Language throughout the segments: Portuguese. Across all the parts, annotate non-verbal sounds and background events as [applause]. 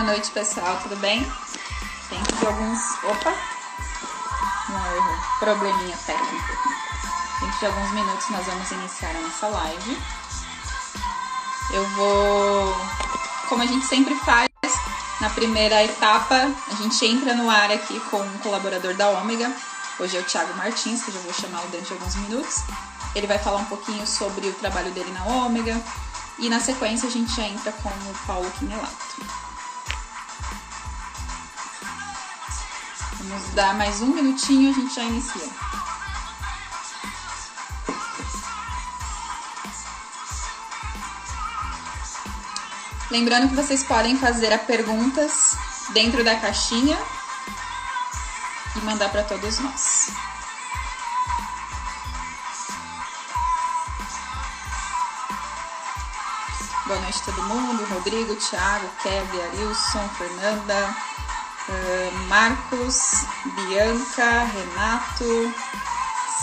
Boa noite, pessoal, tudo bem? Tem de alguns. Opa! Um erro, probleminha técnico. Dentro de alguns minutos nós vamos iniciar a nossa live. Eu vou, como a gente sempre faz, na primeira etapa, a gente entra no ar aqui com um colaborador da Ômega. Hoje é o Thiago Martins, que eu já vou chamar de alguns minutos. Ele vai falar um pouquinho sobre o trabalho dele na Ômega. E na sequência a gente já entra com o Paulo Quinelato. Dar mais um minutinho, a gente já inicia. Lembrando que vocês podem fazer as perguntas dentro da caixinha e mandar para todos nós. Boa noite a todo mundo. Rodrigo, Thiago, Kevin, Arilson, Fernanda, Marcos, Bianca, Renato,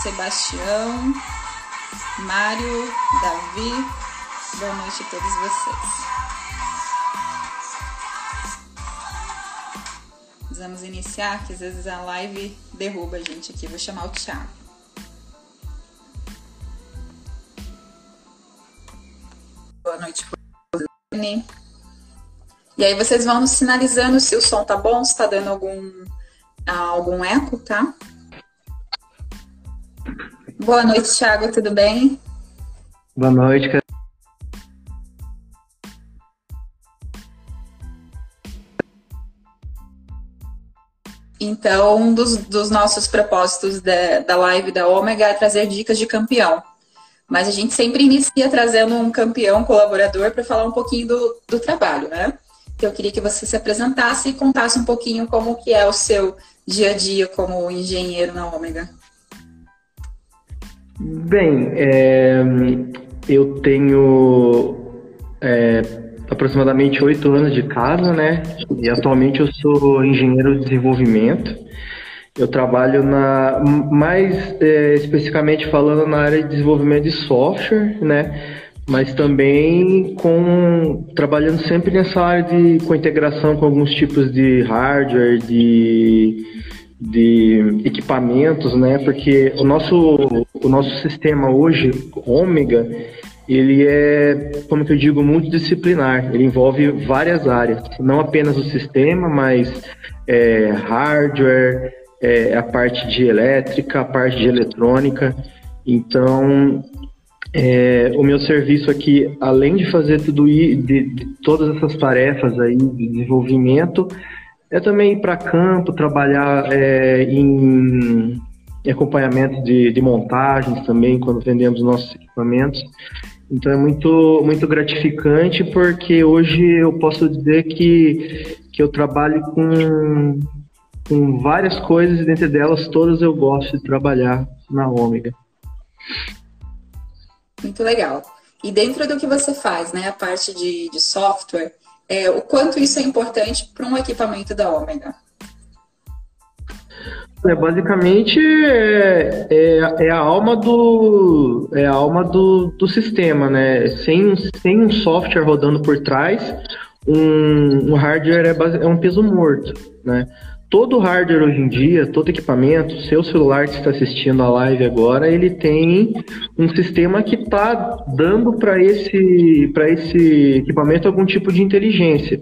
Sebastião, Mário, Davi. Boa noite a todos vocês. Vamos iniciar, que às vezes a live derruba a gente aqui. Vou chamar o Thiago. Boa noite. E aí vocês vão nos sinalizando se o som tá bom, se tá dando algum, algum eco, tá? Boa noite, Thiago, tudo bem? Boa noite, Então, um dos, dos nossos propósitos da, da live da Ômega é trazer dicas de campeão. Mas a gente sempre inicia trazendo um campeão colaborador para falar um pouquinho do, do trabalho, né? eu queria que você se apresentasse e contasse um pouquinho como que é o seu dia a dia como engenheiro na Ômega. Bem, é, eu tenho é, aproximadamente oito anos de casa, né? E atualmente eu sou engenheiro de desenvolvimento. Eu trabalho na, mais é, especificamente falando na área de desenvolvimento de software, né? Mas também com trabalhando sempre nessa área de com integração com alguns tipos de hardware, de, de equipamentos, né? Porque o nosso o nosso sistema hoje, Ômega, ele é, como que eu digo, multidisciplinar. Ele envolve várias áreas, não apenas o sistema, mas é, hardware, é, a parte de elétrica, a parte de eletrônica. Então, é, o meu serviço aqui, além de fazer tudo de, de todas essas tarefas aí de desenvolvimento, é também ir para campo, trabalhar é, em, acompanhamento de, de montagens também, quando vendemos nossos equipamentos. Então é muito, muito gratificante porque hoje eu posso dizer que, que eu trabalho com, com várias coisas e dentre delas todas eu gosto de trabalhar na Ômega. Muito legal. E dentro do que você faz, né, a parte de, de software, é, o quanto isso é importante para um equipamento da Omega? É, basicamente é, é, é, a alma do é a alma do, do sistema, né? Sem, sem um software rodando por trás, um, um hardware é, base, é um peso morto, né? Todo hardware hoje em dia, todo equipamento, seu celular que está assistindo a live agora, ele tem um sistema que está dando para esse, esse equipamento algum tipo de inteligência.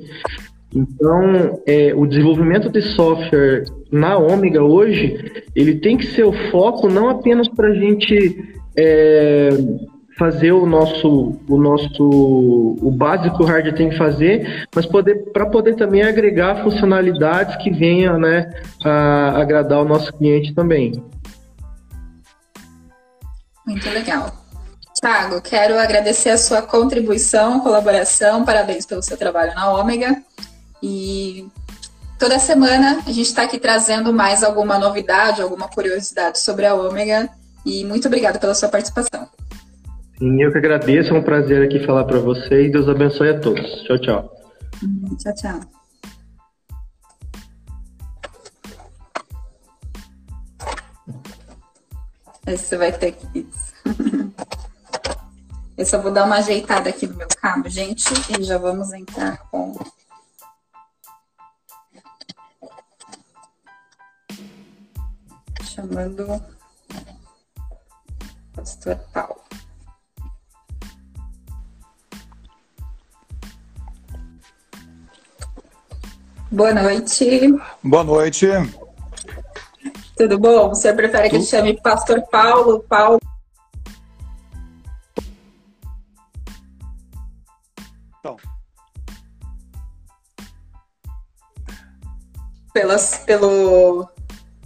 Então, é, o desenvolvimento de software na Omega hoje, ele tem que ser o foco não apenas para a gente é, fazer o nosso o nosso o básico que o hardware tem que fazer, mas poder para poder também agregar funcionalidades que venham, né, a agradar o nosso cliente também. Muito legal. Thiago, quero agradecer a sua contribuição, colaboração, parabéns pelo seu trabalho na Ômega. E toda semana a gente está aqui trazendo mais alguma novidade, alguma curiosidade sobre a Ômega. E muito obrigada pela sua participação. Sim, eu que agradeço, é um prazer aqui falar para vocês. Deus abençoe a todos. Tchau, tchau. Tchau, tchau. Você vai ter que. [laughs] Eu só vou dar uma ajeitada aqui no meu cabo, gente, e já vamos entrar com chamando pastor Paulo. Boa noite. Boa noite. Tudo bom? Você prefere que eu chame Pastor Paulo? Paulo? Então. Pelas, pelo,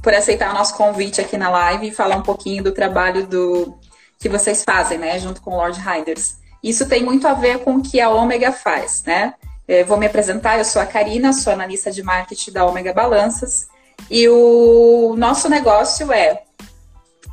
por aceitar o nosso convite aqui na live e falar um pouquinho do trabalho do, que vocês fazem, né, junto com o Lord Riders. Isso tem muito a ver com o que a Omega faz, né? Eu vou me apresentar, eu sou a Karina, sou analista de marketing da Omega Balanças e o nosso negócio é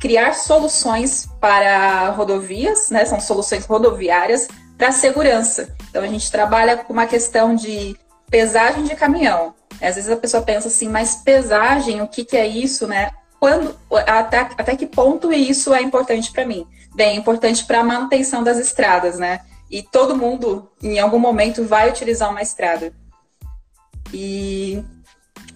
criar soluções para rodovias, né? São soluções rodoviárias para segurança. Então a gente trabalha com uma questão de pesagem de caminhão. Às vezes a pessoa pensa assim, mas pesagem, o que, que é isso, né? Quando, até, até que ponto isso é importante para mim? Bem, é importante para a manutenção das estradas, né? E todo mundo, em algum momento, vai utilizar uma estrada. E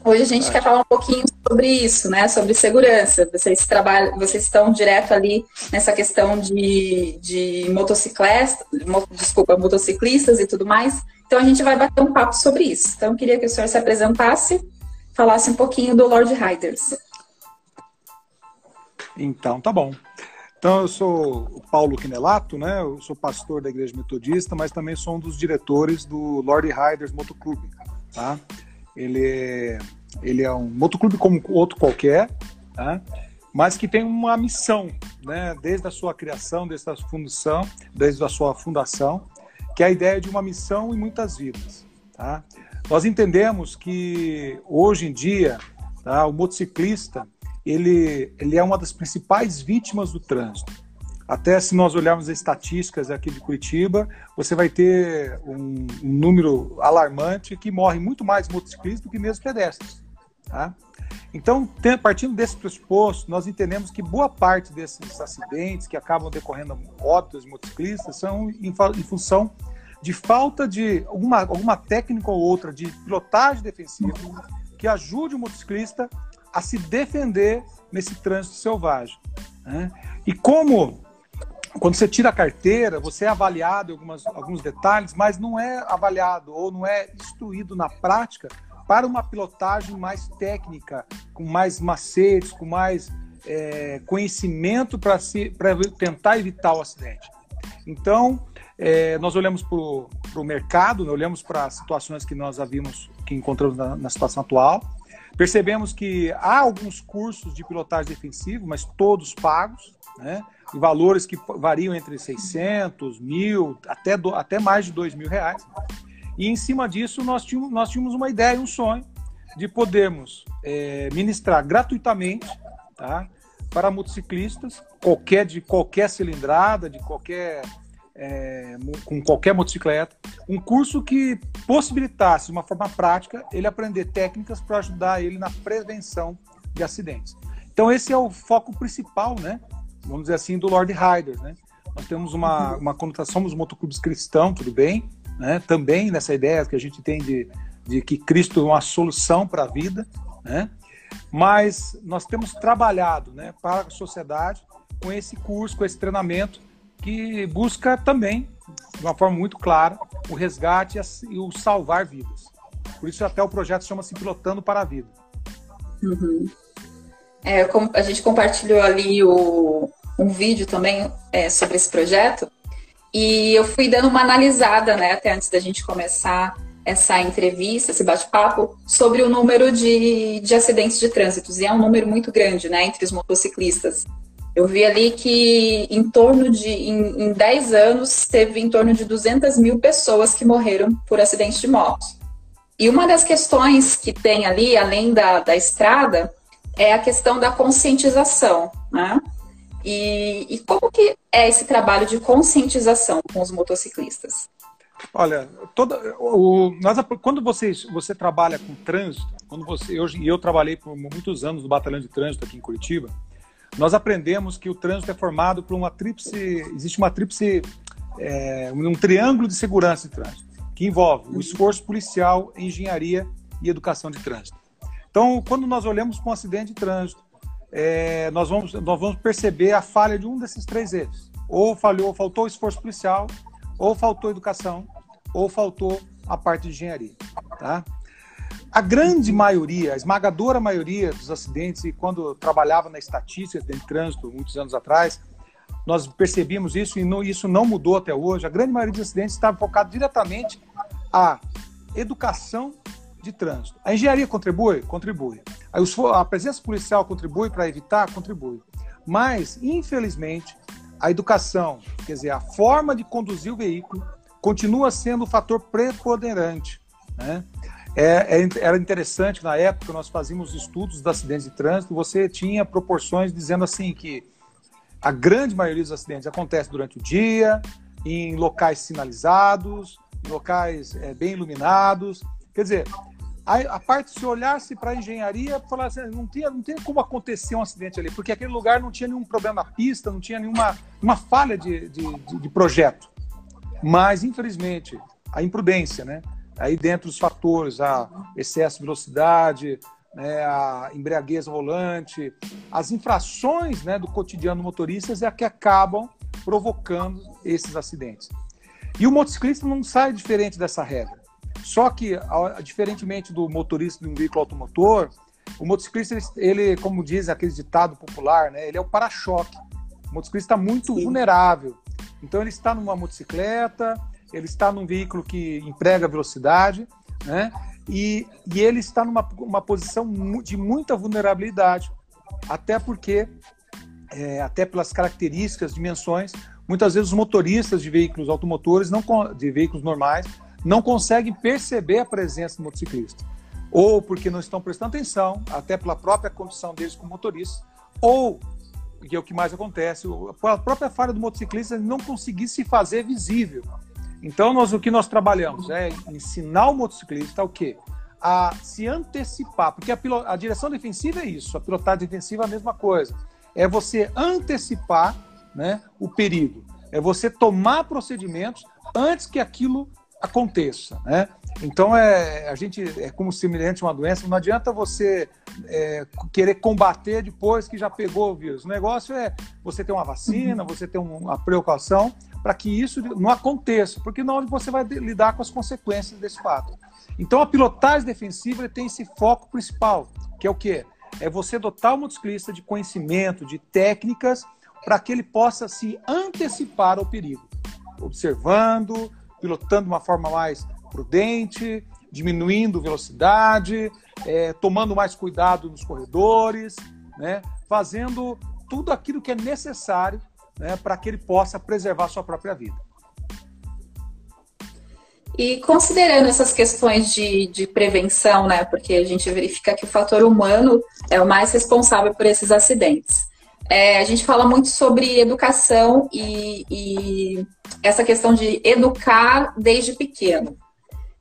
hoje a gente quer falar um pouquinho sobre isso, né? Sobre segurança. Vocês trabalham, vocês estão direto ali nessa questão de, de motociclistas, desculpa, motociclistas e tudo mais. Então a gente vai bater um papo sobre isso. Então eu queria que o senhor se apresentasse, falasse um pouquinho do Lord Riders. Então, tá bom. Então, eu sou o Paulo Quinelato, né? Eu sou pastor da Igreja Metodista, mas também sou um dos diretores do Lord Riders Motoclube, tá? Ele é, ele é um motoclube como outro qualquer, tá? mas que tem uma missão, né? Desde a sua criação, desde a fundação, desde a sua fundação, que é a ideia de uma missão e muitas vidas, tá? Nós entendemos que hoje em dia, tá, o motociclista ele, ele é uma das principais vítimas do trânsito. Até se nós olharmos as estatísticas aqui de Curitiba, você vai ter um, um número alarmante que morre muito mais motociclistas do que mesmo pedestres. Tá? Então, tem, partindo desse pressuposto, nós entendemos que boa parte desses acidentes que acabam decorrendo óbitos de motociclistas são em, em função de falta de alguma, alguma técnica ou outra de pilotagem defensiva que ajude o motociclista a se defender nesse trânsito selvagem. Né? E como quando você tira a carteira, você é avaliado em algumas, alguns detalhes, mas não é avaliado ou não é instruído na prática para uma pilotagem mais técnica, com mais macetes, com mais é, conhecimento para tentar evitar o acidente. Então, é, nós olhamos para o mercado, olhamos para situações que nós havíamos, que encontramos na, na situação atual, Percebemos que há alguns cursos de pilotagem defensivo, mas todos pagos, né? em valores que variam entre 600, mil, até, até mais de 2 mil reais. E em cima disso, nós tínhamos, nós tínhamos uma ideia, um sonho de podermos é, ministrar gratuitamente tá? para motociclistas, qualquer, de qualquer cilindrada, de qualquer é, com qualquer motocicleta, um curso que possibilitasse de uma forma prática ele aprender técnicas para ajudar ele na prevenção de acidentes. Então esse é o foco principal, né? Vamos dizer assim, do Lord Riders, né? Nós temos uma, uma conotação, somos motoclubes cristãos, tudo bem, né? Também nessa ideia que a gente tem de, de que Cristo é uma solução para a vida, né? Mas nós temos trabalhado, né, para a sociedade com esse curso, com esse treinamento que busca também, de uma forma muito clara, o resgate e o salvar vidas. Por isso até o projeto chama-se Pilotando para a Vida. Uhum. É, a gente compartilhou ali o, um vídeo também é, sobre esse projeto e eu fui dando uma analisada, né, até antes da gente começar essa entrevista, esse bate-papo, sobre o número de, de acidentes de trânsito. E é um número muito grande, né, entre os motociclistas. Eu vi ali que em torno de, em, em 10 anos, teve em torno de 200 mil pessoas que morreram por acidente de moto. E uma das questões que tem ali, além da, da estrada, é a questão da conscientização, né? E, e como que é esse trabalho de conscientização com os motociclistas? Olha, toda, o, nós, quando você, você trabalha com trânsito, quando você, eu, eu trabalhei por muitos anos no batalhão de trânsito aqui em Curitiba, nós aprendemos que o trânsito é formado por uma tríplice, existe uma tríplice, é, um triângulo de segurança de trânsito, que envolve o esforço policial, engenharia e educação de trânsito. Então, quando nós olhamos para um acidente de trânsito é, nós, vamos, nós vamos perceber a falha de um desses três erros. Ou falhou, faltou esforço policial, ou faltou educação, ou faltou a parte de engenharia. Tá? A grande maioria, a esmagadora maioria dos acidentes, e quando trabalhava na estatística de trânsito muitos anos atrás, nós percebíamos isso e não, isso não mudou até hoje. A grande maioria dos acidentes estava focado diretamente à educação de trânsito. A engenharia contribui? Contribui. A presença policial contribui para evitar? Contribui. Mas, infelizmente, a educação, quer dizer, a forma de conduzir o veículo, continua sendo o fator preponderante. Né? É, é, era interessante, na época, nós fazíamos estudos dos acidentes de trânsito, você tinha proporções dizendo assim que a grande maioria dos acidentes acontece durante o dia, em locais sinalizados, em locais é, bem iluminados. Quer dizer, a, a parte, se olhasse para a engenharia, falar assim, não, tinha, não tem como acontecer um acidente ali, porque aquele lugar não tinha nenhum problema na pista, não tinha nenhuma uma falha de, de, de, de projeto. Mas, infelizmente, a imprudência, né? Aí dentro dos fatores, a excesso de velocidade, né, a embriaguez volante, as infrações né, do cotidiano do motoristas é que acabam provocando esses acidentes. E o motociclista não sai diferente dessa regra. Só que, diferentemente do motorista de um veículo automotor, o motociclista, ele, como diz aquele ditado popular, né, ele é o para-choque. O motociclista está muito Sim. vulnerável. Então, ele está numa motocicleta, ele está num veículo que emprega velocidade, né? E, e ele está numa uma posição de muita vulnerabilidade, até porque, é, até pelas características, dimensões, muitas vezes os motoristas de veículos automotores, não, de veículos normais, não conseguem perceber a presença do motociclista. Ou porque não estão prestando atenção, até pela própria condição deles como motoristas, ou, que é o que mais acontece, a própria falha do motociclista não conseguir se fazer visível. Então, nós, o que nós trabalhamos é ensinar o motociclista o quê? A se antecipar, porque a, a direção defensiva é isso, a pilotagem defensiva é a mesma coisa. É você antecipar né, o perigo, é você tomar procedimentos antes que aquilo aconteça, né? Então é a gente é como semelhante a uma doença. Não adianta você é, querer combater depois que já pegou o vírus. O negócio é você ter uma vacina, você ter uma precaução para que isso não aconteça, porque não você vai lidar com as consequências desse fato. Então a pilotagem defensiva tem esse foco principal, que é o quê? É você dotar o motociclista de conhecimento, de técnicas, para que ele possa se antecipar ao perigo, observando, pilotando de uma forma mais prudente, diminuindo velocidade, é, tomando mais cuidado nos corredores, né, fazendo tudo aquilo que é necessário né, para que ele possa preservar sua própria vida. E considerando essas questões de, de prevenção, né, porque a gente verifica que o fator humano é o mais responsável por esses acidentes. É, a gente fala muito sobre educação e, e, essa questão de educar desde pequeno.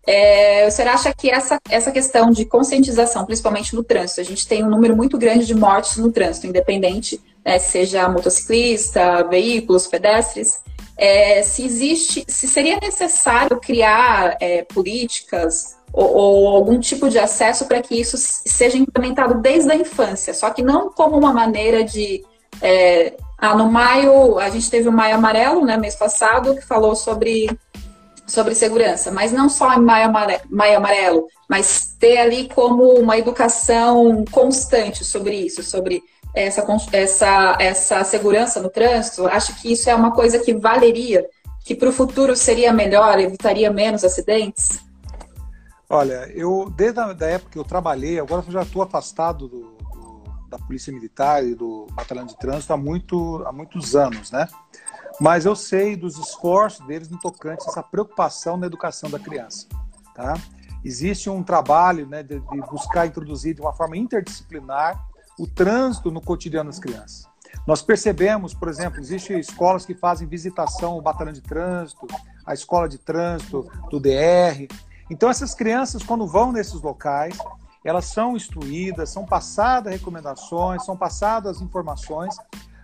É, você acha que essa, essa questão de conscientização, principalmente no trânsito, a gente tem um número muito grande de mortes no trânsito, independente, né, seja motociclista, veículos, pedestres, é, se existe, se seria necessário criar é, políticas ou, ou, algum tipo de acesso para que isso seja implementado desde a infância, só que não como uma maneira de é, ah, no maio, a gente teve o Maio Amarelo, né, mês passado, que falou sobre, sobre segurança, mas não só em Maio Amarelo, Maio Amarelo, mas ter ali como uma educação constante sobre isso, sobre essa, essa, essa segurança no trânsito. Acho que isso é uma coisa que valeria, que para o futuro seria melhor, evitaria menos acidentes? Olha, eu desde a da época que eu trabalhei, agora eu já estou afastado do, da Polícia Militar e do Batalhão de Trânsito há, muito, há muitos anos, né? Mas eu sei dos esforços deles no tocante a essa preocupação na educação da criança, tá? Existe um trabalho né, de, de buscar introduzir de uma forma interdisciplinar o trânsito no cotidiano das crianças. Nós percebemos, por exemplo, existem escolas que fazem visitação ao batalhão de trânsito, a escola de trânsito do DR. Então, essas crianças, quando vão nesses locais, elas são instruídas, são passadas recomendações, são passadas informações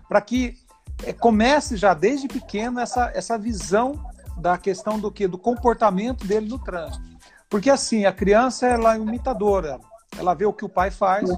para que é, comece já desde pequeno essa, essa visão da questão do que do comportamento dele no trânsito. Porque assim, a criança ela é imitadora, ela vê o que o pai faz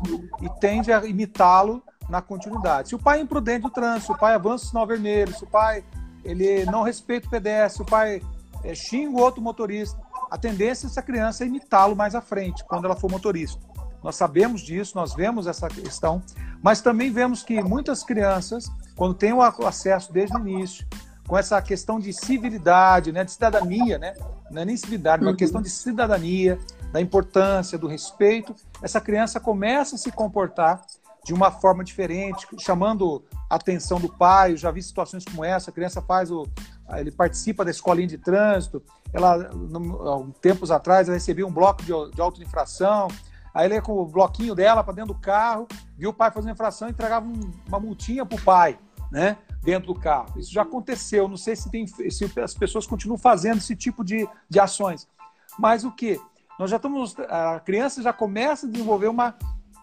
e tende a imitá-lo na continuidade. Se o pai é imprudente no trânsito, se o pai avança o sinal vermelho, se o pai ele não respeita o pedestre, se o pai é, xinga o outro motorista, a tendência dessa criança é imitá-lo mais à frente, quando ela for motorista. Nós sabemos disso, nós vemos essa questão, mas também vemos que muitas crianças, quando têm o acesso desde o início, com essa questão de civilidade, né, de cidadania, né, não é nem civilidade, mas uhum. questão de cidadania, da importância, do respeito, essa criança começa a se comportar de uma forma diferente, chamando a atenção do pai. Eu já vi situações como essa, a criança faz o, ele participa da escolinha de trânsito. Ela, no, tempos atrás, ela recebia um bloco de, de auto-infração. Aí ele ia com o bloquinho dela para dentro do carro, viu o pai fazendo infração e entregava um, uma multinha para o pai, né? Dentro do carro. Isso já aconteceu. Não sei se, tem, se as pessoas continuam fazendo esse tipo de, de ações. Mas o que? Nós já estamos. A criança já começa a desenvolver uma,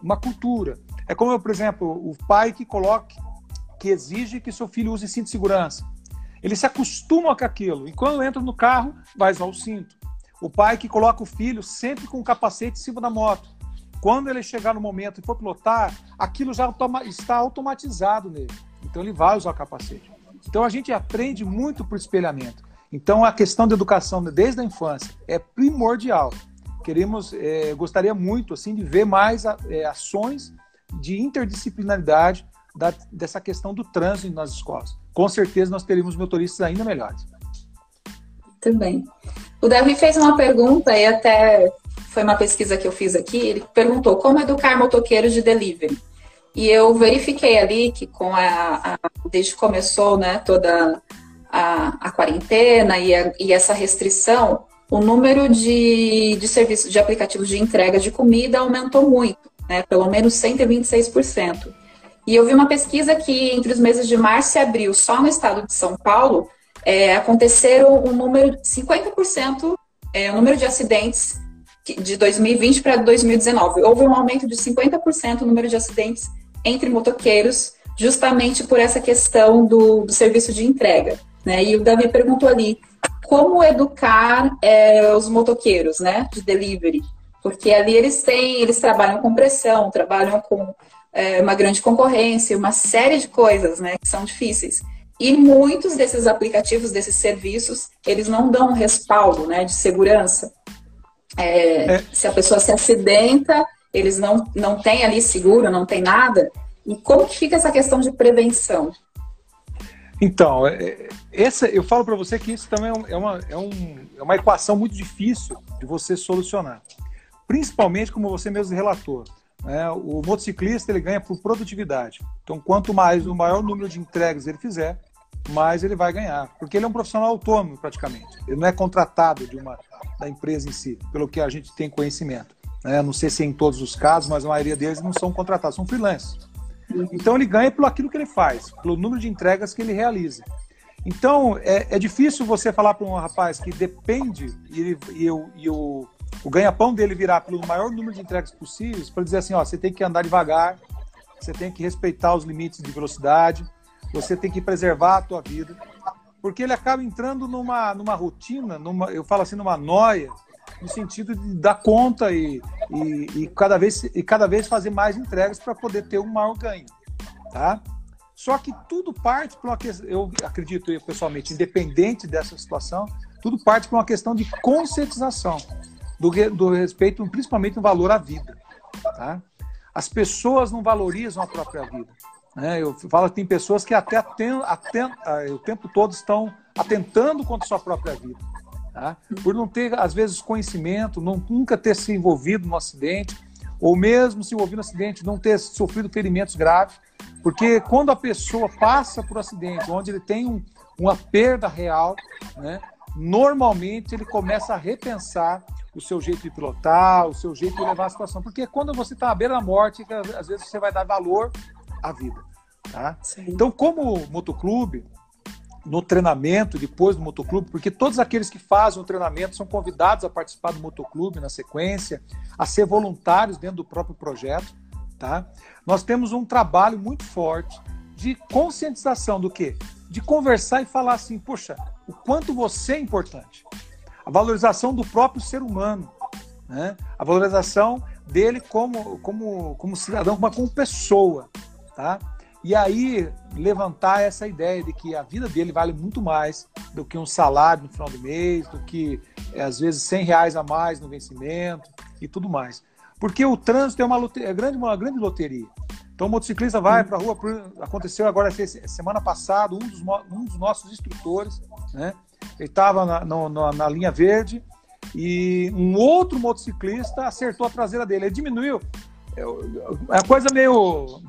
uma cultura. É como, por exemplo, o pai que coloca, que exige que seu filho use cinto de segurança. Ele se acostuma com aquilo. E quando entra no carro, vai usar o cinto. O pai que coloca o filho sempre com o capacete em cima da moto. Quando ele chegar no momento e for pilotar, aquilo já está automatizado nele. Então ele vai usar o capacete. Então a gente aprende muito por espelhamento. Então a questão da educação desde a infância é primordial. Queremos, é, gostaria muito assim de ver mais é, ações de interdisciplinaridade da, dessa questão do trânsito nas escolas. Com certeza nós teríamos motoristas ainda melhores. Muito bem. O Davi fez uma pergunta e até foi uma pesquisa que eu fiz aqui. Ele perguntou como educar motoqueiros de delivery. E eu verifiquei ali que com a, a desde que começou, né, toda a, a quarentena e, a, e, essa restrição, o número de, de serviços de aplicativos de entrega de comida aumentou muito né, pelo menos 126%. E eu vi uma pesquisa que entre os meses de março e abril, só no estado de São Paulo, é, aconteceram um número, 50%, é, o número de acidentes de 2020 para 2019. Houve um aumento de 50% no número de acidentes entre motoqueiros, justamente por essa questão do, do serviço de entrega. Né? E o Davi perguntou ali, como educar é, os motoqueiros né, de delivery? porque ali eles têm, eles trabalham com pressão, trabalham com é, uma grande concorrência, uma série de coisas, né, que são difíceis. E muitos desses aplicativos, desses serviços, eles não dão um respaldo, né, de segurança. É, é. Se a pessoa se acidenta, eles não, não têm ali seguro, não tem nada. E como que fica essa questão de prevenção? Então, é, essa, eu falo para você que isso também é, uma, é, um, é uma equação muito difícil de você solucionar principalmente como você mesmo relatou. Né? O motociclista ele ganha por produtividade. Então, quanto mais o maior número de entregas ele fizer, mais ele vai ganhar, porque ele é um profissional autônomo praticamente. Ele não é contratado de uma da empresa em si, pelo que a gente tem conhecimento. Né? Não sei se é em todos os casos, mas a maioria deles não são contratados, são freelancers. Então ele ganha pelo aquilo que ele faz, pelo número de entregas que ele realiza. Então é, é difícil você falar para um rapaz que depende e, e, e o, o ganha-pão dele virar pelo maior número de entregas possíveis para dizer assim, ó, você tem que andar devagar, você tem que respeitar os limites de velocidade, você tem que preservar a tua vida, porque ele acaba entrando numa, numa rotina, numa, eu falo assim, numa noia, no sentido de dar conta e, e, e cada, vez, e cada vez fazer mais entregas para poder ter um maior ganho, tá? Só que tudo parte para uma questão, eu acredito eu, pessoalmente, independente dessa situação, tudo parte para uma questão de conscientização do, do respeito, principalmente no valor à vida. Tá? As pessoas não valorizam a própria vida. Né? Eu falo que tem pessoas que até, atent, atent, ah, o tempo todo estão atentando contra a sua própria vida. Tá? Por não ter, às vezes, conhecimento, não, nunca ter se envolvido no acidente, ou mesmo se envolvido no acidente, não ter sofrido ferimentos graves. Porque quando a pessoa passa por um acidente, onde ele tem um, uma perda real, né, normalmente ele começa a repensar o seu jeito de pilotar, o seu jeito de levar a situação. Porque quando você está à beira da morte, às vezes você vai dar valor à vida. Tá? Então, como motoclube, no treinamento, depois do motoclube, porque todos aqueles que fazem o treinamento são convidados a participar do motoclube na sequência, a ser voluntários dentro do próprio projeto. Tá? Nós temos um trabalho muito forte de conscientização do quê? De conversar e falar assim, poxa, o quanto você é importante a valorização do próprio ser humano, né? a valorização dele como, como, como cidadão, como, como pessoa. tá? E aí levantar essa ideia de que a vida dele vale muito mais do que um salário no final do mês, do que é, às vezes 100 reais a mais no vencimento e tudo mais. Porque o trânsito é uma, é grande, uma grande loteria. Então o motociclista vai para a rua, aconteceu agora semana passada, um dos, um dos nossos instrutores, né? Ele estava na, na, na, linha verde e um outro motociclista acertou a traseira dele. Ele diminuiu. É, é a coisa meio.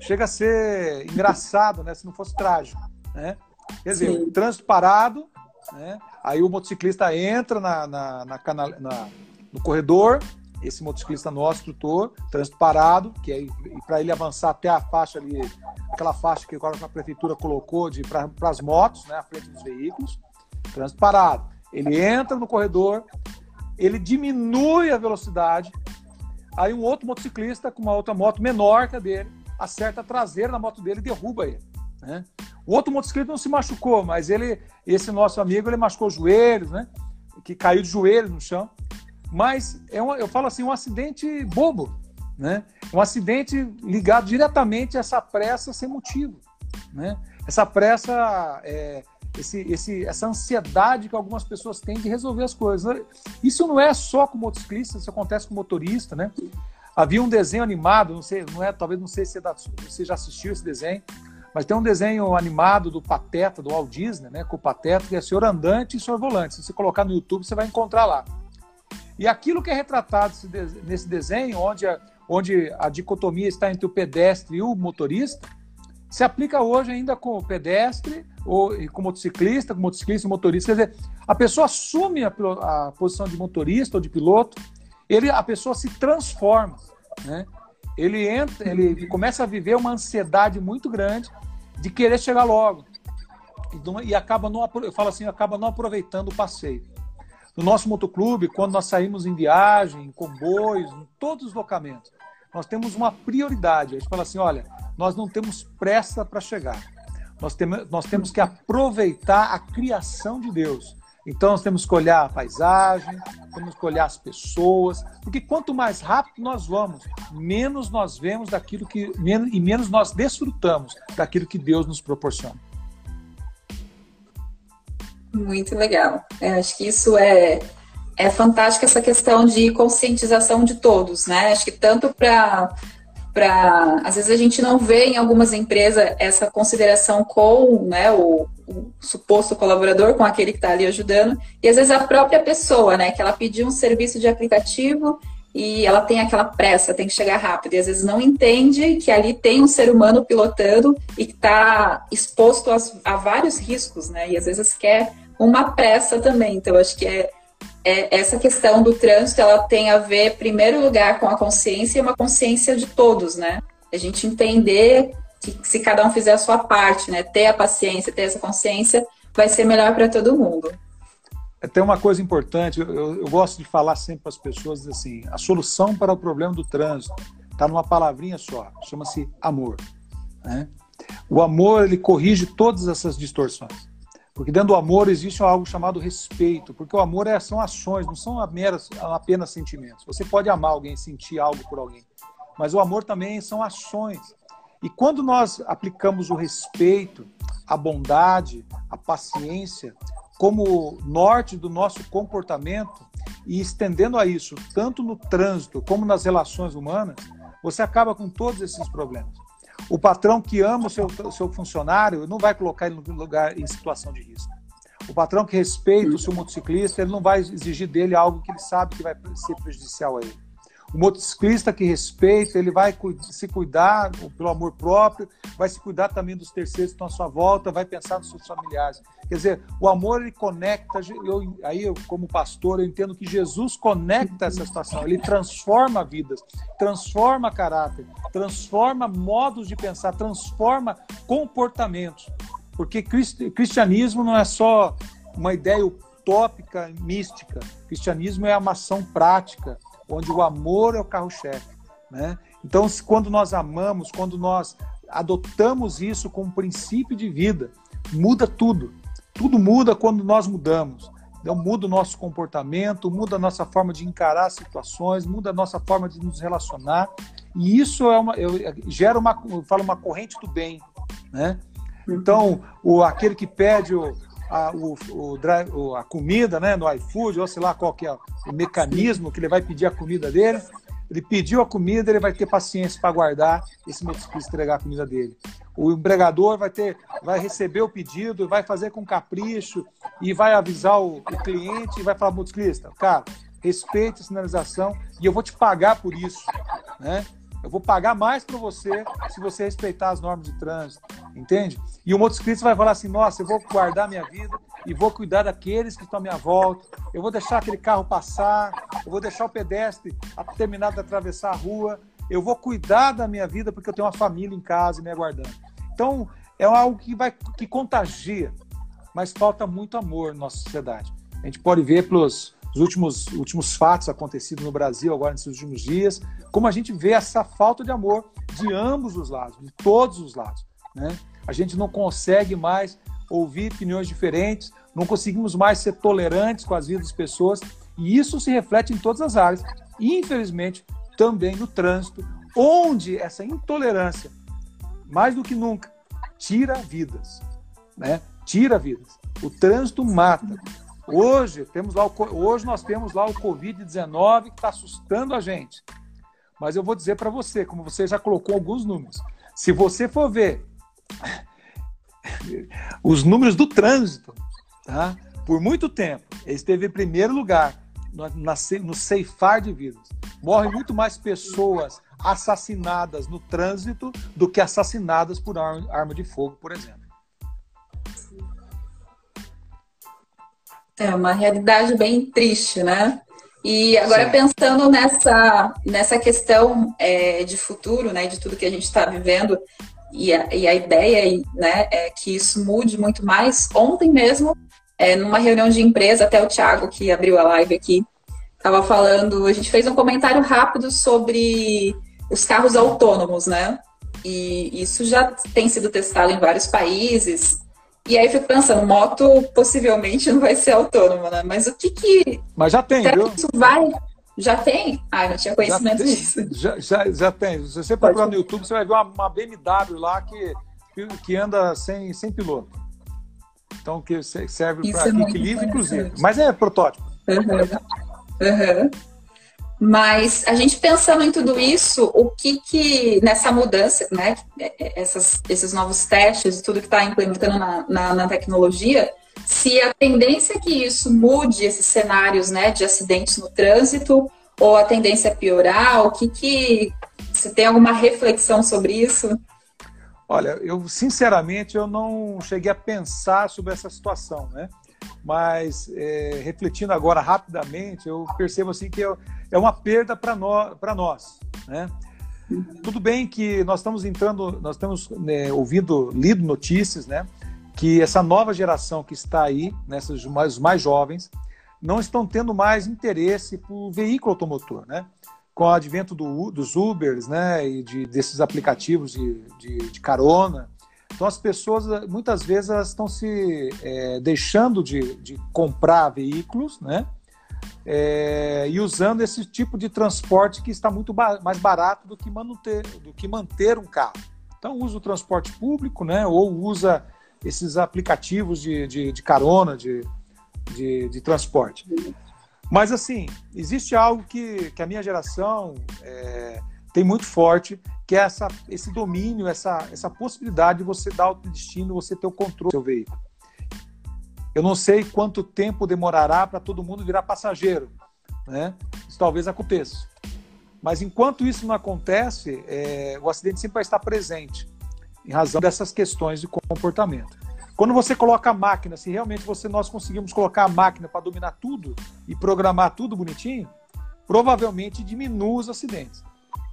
Chega a ser engraçado, né? Se não fosse trágico. Né? Quer dizer, Sim. trânsito parado, né? aí o motociclista entra na, na, na, na no corredor, esse motociclista nosso, instrutor, trânsito parado, que é para ele avançar até a faixa ali, aquela faixa que agora a prefeitura colocou para as motos, né, à frente dos veículos, trânsito parado. Ele entra no corredor, ele diminui a velocidade, aí um outro motociclista com uma outra moto menor que a dele, acerta a traseira da moto dele e derruba ele. Né? O outro motociclista não se machucou, mas ele, esse nosso amigo, ele machucou os joelhos, né? Que caiu de joelhos no chão. Mas é eu falo assim, um acidente bobo, né? Um acidente ligado diretamente a essa pressa sem motivo, né? Essa pressa, é, esse, esse, essa ansiedade que algumas pessoas têm de resolver as coisas. Isso não é só com motociclista, isso acontece com motorista, né? Havia um desenho animado, não sei, não é, talvez não sei se você já assistiu esse desenho, mas tem um desenho animado do Pateta, do Walt Disney, né, com o Pateta, que é Senhor Andante e Senhor Volante. Se você colocar no YouTube, você vai encontrar lá. E aquilo que é retratado nesse desenho, onde a, onde a dicotomia está entre o pedestre e o motorista, se aplica hoje ainda com o pedestre, ou com o motociclista, com o motociclista e motorista. Quer dizer, a pessoa assume a, a posição de motorista ou de piloto, ele, a pessoa se transforma. Né? Ele, entra, ele começa a viver uma ansiedade muito grande de querer chegar logo. E, e acaba não, eu falo assim, acaba não aproveitando o passeio. No nosso motoclube, quando nós saímos em viagem, em comboios, em todos os locamentos, nós temos uma prioridade. A gente fala assim: olha, nós não temos pressa para chegar. Nós, tem, nós temos que aproveitar a criação de Deus. Então nós temos que olhar a paisagem, temos que olhar as pessoas, porque quanto mais rápido nós vamos, menos nós vemos daquilo que menos, e menos nós desfrutamos daquilo que Deus nos proporciona. Muito legal. Eu acho que isso é, é fantástico, essa questão de conscientização de todos, né? Acho que tanto para para às vezes a gente não vê em algumas empresas essa consideração com né, o, o suposto colaborador, com aquele que está ali ajudando, e às vezes a própria pessoa, né, que ela pediu um serviço de aplicativo e ela tem aquela pressa, tem que chegar rápido, e às vezes não entende que ali tem um ser humano pilotando e que está exposto a, a, vários riscos, né? E às vezes quer uma pressa também. Então, acho que é, é, essa questão do trânsito, ela tem a ver, em primeiro lugar, com a consciência e uma consciência de todos, né? A gente entender que se cada um fizer a sua parte, né? Ter a paciência, ter essa consciência, vai ser melhor para todo mundo. É, tem uma coisa importante, eu, eu gosto de falar sempre para as pessoas assim: a solução para o problema do trânsito está numa palavrinha só, chama-se amor. Né? O amor ele corrige todas essas distorções. Porque dentro do amor existe algo chamado respeito, porque o amor é, são ações, não são apenas, apenas sentimentos. Você pode amar alguém, sentir algo por alguém, mas o amor também são ações. E quando nós aplicamos o respeito, a bondade, a paciência, como norte do nosso comportamento e estendendo a isso tanto no trânsito como nas relações humanas, você acaba com todos esses problemas. O patrão que ama o seu, seu funcionário não vai colocar ele no lugar em situação de risco. O patrão que respeita o seu motociclista, ele não vai exigir dele algo que ele sabe que vai ser prejudicial a ele. O motociclista que respeita, ele vai se cuidar pelo amor próprio, vai se cuidar também dos terceiros que estão à sua volta, vai pensar nos seus familiares. Quer dizer, o amor ele conecta. Eu, aí, eu, como pastor, eu entendo que Jesus conecta essa situação, ele transforma vidas, transforma caráter, transforma modos de pensar, transforma comportamentos. Porque cristianismo não é só uma ideia utópica, mística. Cristianismo é uma ação prática onde o amor é o carro-chefe. Né? Então, quando nós amamos, quando nós adotamos isso como princípio de vida, muda tudo. Tudo muda quando nós mudamos. então, muda o nosso comportamento, muda a nossa forma de encarar situações, muda a nossa forma de nos relacionar. E isso é uma, eu, gera uma, eu falo, uma corrente do bem. Né? Então, o, aquele que pede o, a, o, o, a comida né, no iFood, ou sei lá qual que é o mecanismo que ele vai pedir a comida dele, ele pediu a comida, ele vai ter paciência para guardar esse motociclista entregar a comida dele. O empregador vai ter, vai receber o pedido, vai fazer com capricho e vai avisar o, o cliente e vai falar motociclista, cara, respeite a sinalização e eu vou te pagar por isso, né? Eu vou pagar mais para você se você respeitar as normas de trânsito, entende? E o motociclista vai falar assim: nossa, eu vou guardar minha vida e vou cuidar daqueles que estão à minha volta. Eu vou deixar aquele carro passar, eu vou deixar o pedestre terminar de atravessar a rua. Eu vou cuidar da minha vida porque eu tenho uma família em casa me aguardando. Então, é algo que vai que contagia, mas falta muito amor na nossa sociedade. A gente pode ver pelos últimos, últimos fatos acontecidos no Brasil agora nesses últimos dias, como a gente vê essa falta de amor de ambos os lados, de todos os lados. Né? A gente não consegue mais ouvir opiniões diferentes, não conseguimos mais ser tolerantes com as vidas das pessoas, e isso se reflete em todas as áreas, infelizmente também no trânsito, onde essa intolerância, mais do que nunca, tira vidas, né? Tira vidas. O trânsito mata. Hoje temos lá o, hoje nós temos lá o Covid-19 que está assustando a gente. Mas eu vou dizer para você, como você já colocou alguns números, se você for ver [laughs] os números do trânsito, tá? por muito tempo, ele esteve em primeiro lugar no, na, no ceifar de vidas. Morrem muito mais pessoas assassinadas no trânsito do que assassinadas por arma de fogo, por exemplo. É uma realidade bem triste, né? E agora Sim. pensando nessa, nessa questão é, de futuro, né, de tudo que a gente está vivendo, e a, e a, ideia né, é que isso mude muito mais. Ontem mesmo, é, numa reunião de empresa, até o Thiago, que abriu a live aqui, estava falando, a gente fez um comentário rápido sobre os carros autônomos, né? E isso já tem sido testado em vários países. E aí eu fico pensando, moto possivelmente não vai ser autônoma, né? Mas o que que. Mas já tem, viu? isso vai. Já tem? Ah, não tinha conhecimento já tem, disso. Já, já, já, tem. Se você procurar no YouTube, você vai ver uma, uma BMW lá que, que anda sem, sem piloto. Então, que serve para é equilíbrio, inclusive. Mas é protótipo. Uhum. Uhum. Mas a gente pensando em tudo isso, o que que nessa mudança, né, essas, esses novos testes, tudo que está implementando na, na, na, tecnologia, se a tendência é que isso mude esses cenários, né, de acidentes no trânsito, ou a tendência é piorar, o que que você tem alguma reflexão sobre isso? Olha, eu sinceramente eu não cheguei a pensar sobre essa situação, né? Mas é, refletindo agora rapidamente, eu percebo assim que eu, é uma perda para nós, nós, né? Tudo bem que nós estamos entrando, nós estamos né, ouvindo, lido notícias, né? Que essa nova geração que está aí, nessas né, mais, mais jovens, não estão tendo mais interesse por veículo automotor, né? Com o advento do, dos Ubers, né? E de, desses aplicativos de, de, de carona, então as pessoas muitas vezes elas estão se é, deixando de, de comprar veículos, né? é, e usando esse tipo de transporte que está muito ba mais barato do que, manter, do que manter um carro. Então usa o transporte público, né? Ou usa esses aplicativos de, de, de carona, de, de, de, transporte. Mas assim, existe algo que, que a minha geração é, tem muito forte, que é essa, esse domínio, essa, essa possibilidade de você dar o destino, você ter o controle do seu veículo. Eu não sei quanto tempo demorará para todo mundo virar passageiro. Né? Isso talvez aconteça. Mas enquanto isso não acontece, é, o acidente sempre vai estar presente, em razão dessas questões de comportamento. Quando você coloca a máquina, se realmente você, nós conseguimos colocar a máquina para dominar tudo e programar tudo bonitinho, provavelmente diminui os acidentes.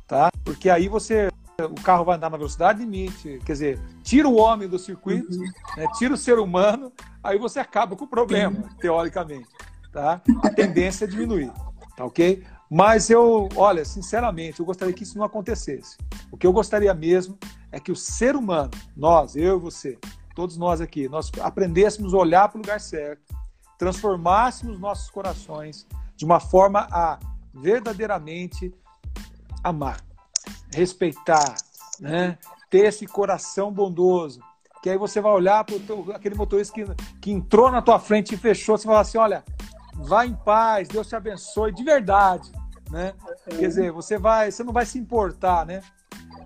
Tá? Porque aí você o carro vai andar na velocidade limite, quer dizer, tira o homem do circuito, uhum. né, tira o ser humano, aí você acaba com o problema, uhum. teoricamente. Tá? A tendência é diminuir, tá ok? Mas eu, olha, sinceramente, eu gostaria que isso não acontecesse. O que eu gostaria mesmo é que o ser humano, nós, eu e você, todos nós aqui, nós aprendêssemos a olhar para o lugar certo, transformássemos nossos corações de uma forma a verdadeiramente amar, respeitar, né? ter esse coração bondoso. Que aí você vai olhar para aquele motorista que, que entrou na tua frente e fechou, você vai falar assim, olha, vá em paz, Deus te abençoe, de verdade, né? Quer dizer, você vai, você não vai se importar, né?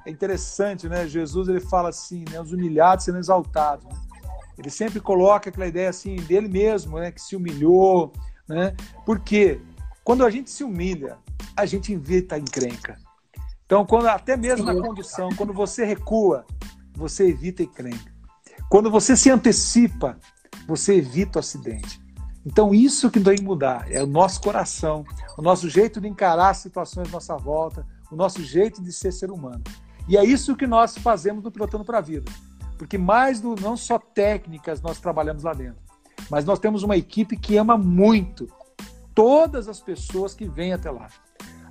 É interessante, né? Jesus ele fala assim, né? Os humilhados sendo exaltados. Né? Ele sempre coloca aquela ideia assim dele mesmo, né? Que se humilhou, né? Porque quando a gente se humilha, a gente evita a encrenca. Então, quando até mesmo na condição, quando você recua, você evita a encrenca. Quando você se antecipa, você evita o acidente. Então, isso que tem que mudar é o nosso coração, o nosso jeito de encarar as situações à nossa volta, o nosso jeito de ser ser humano. E é isso que nós fazemos no Pilotando para a Vida. Porque mais do não só técnicas nós trabalhamos lá dentro, mas nós temos uma equipe que ama muito todas as pessoas que vêm até lá.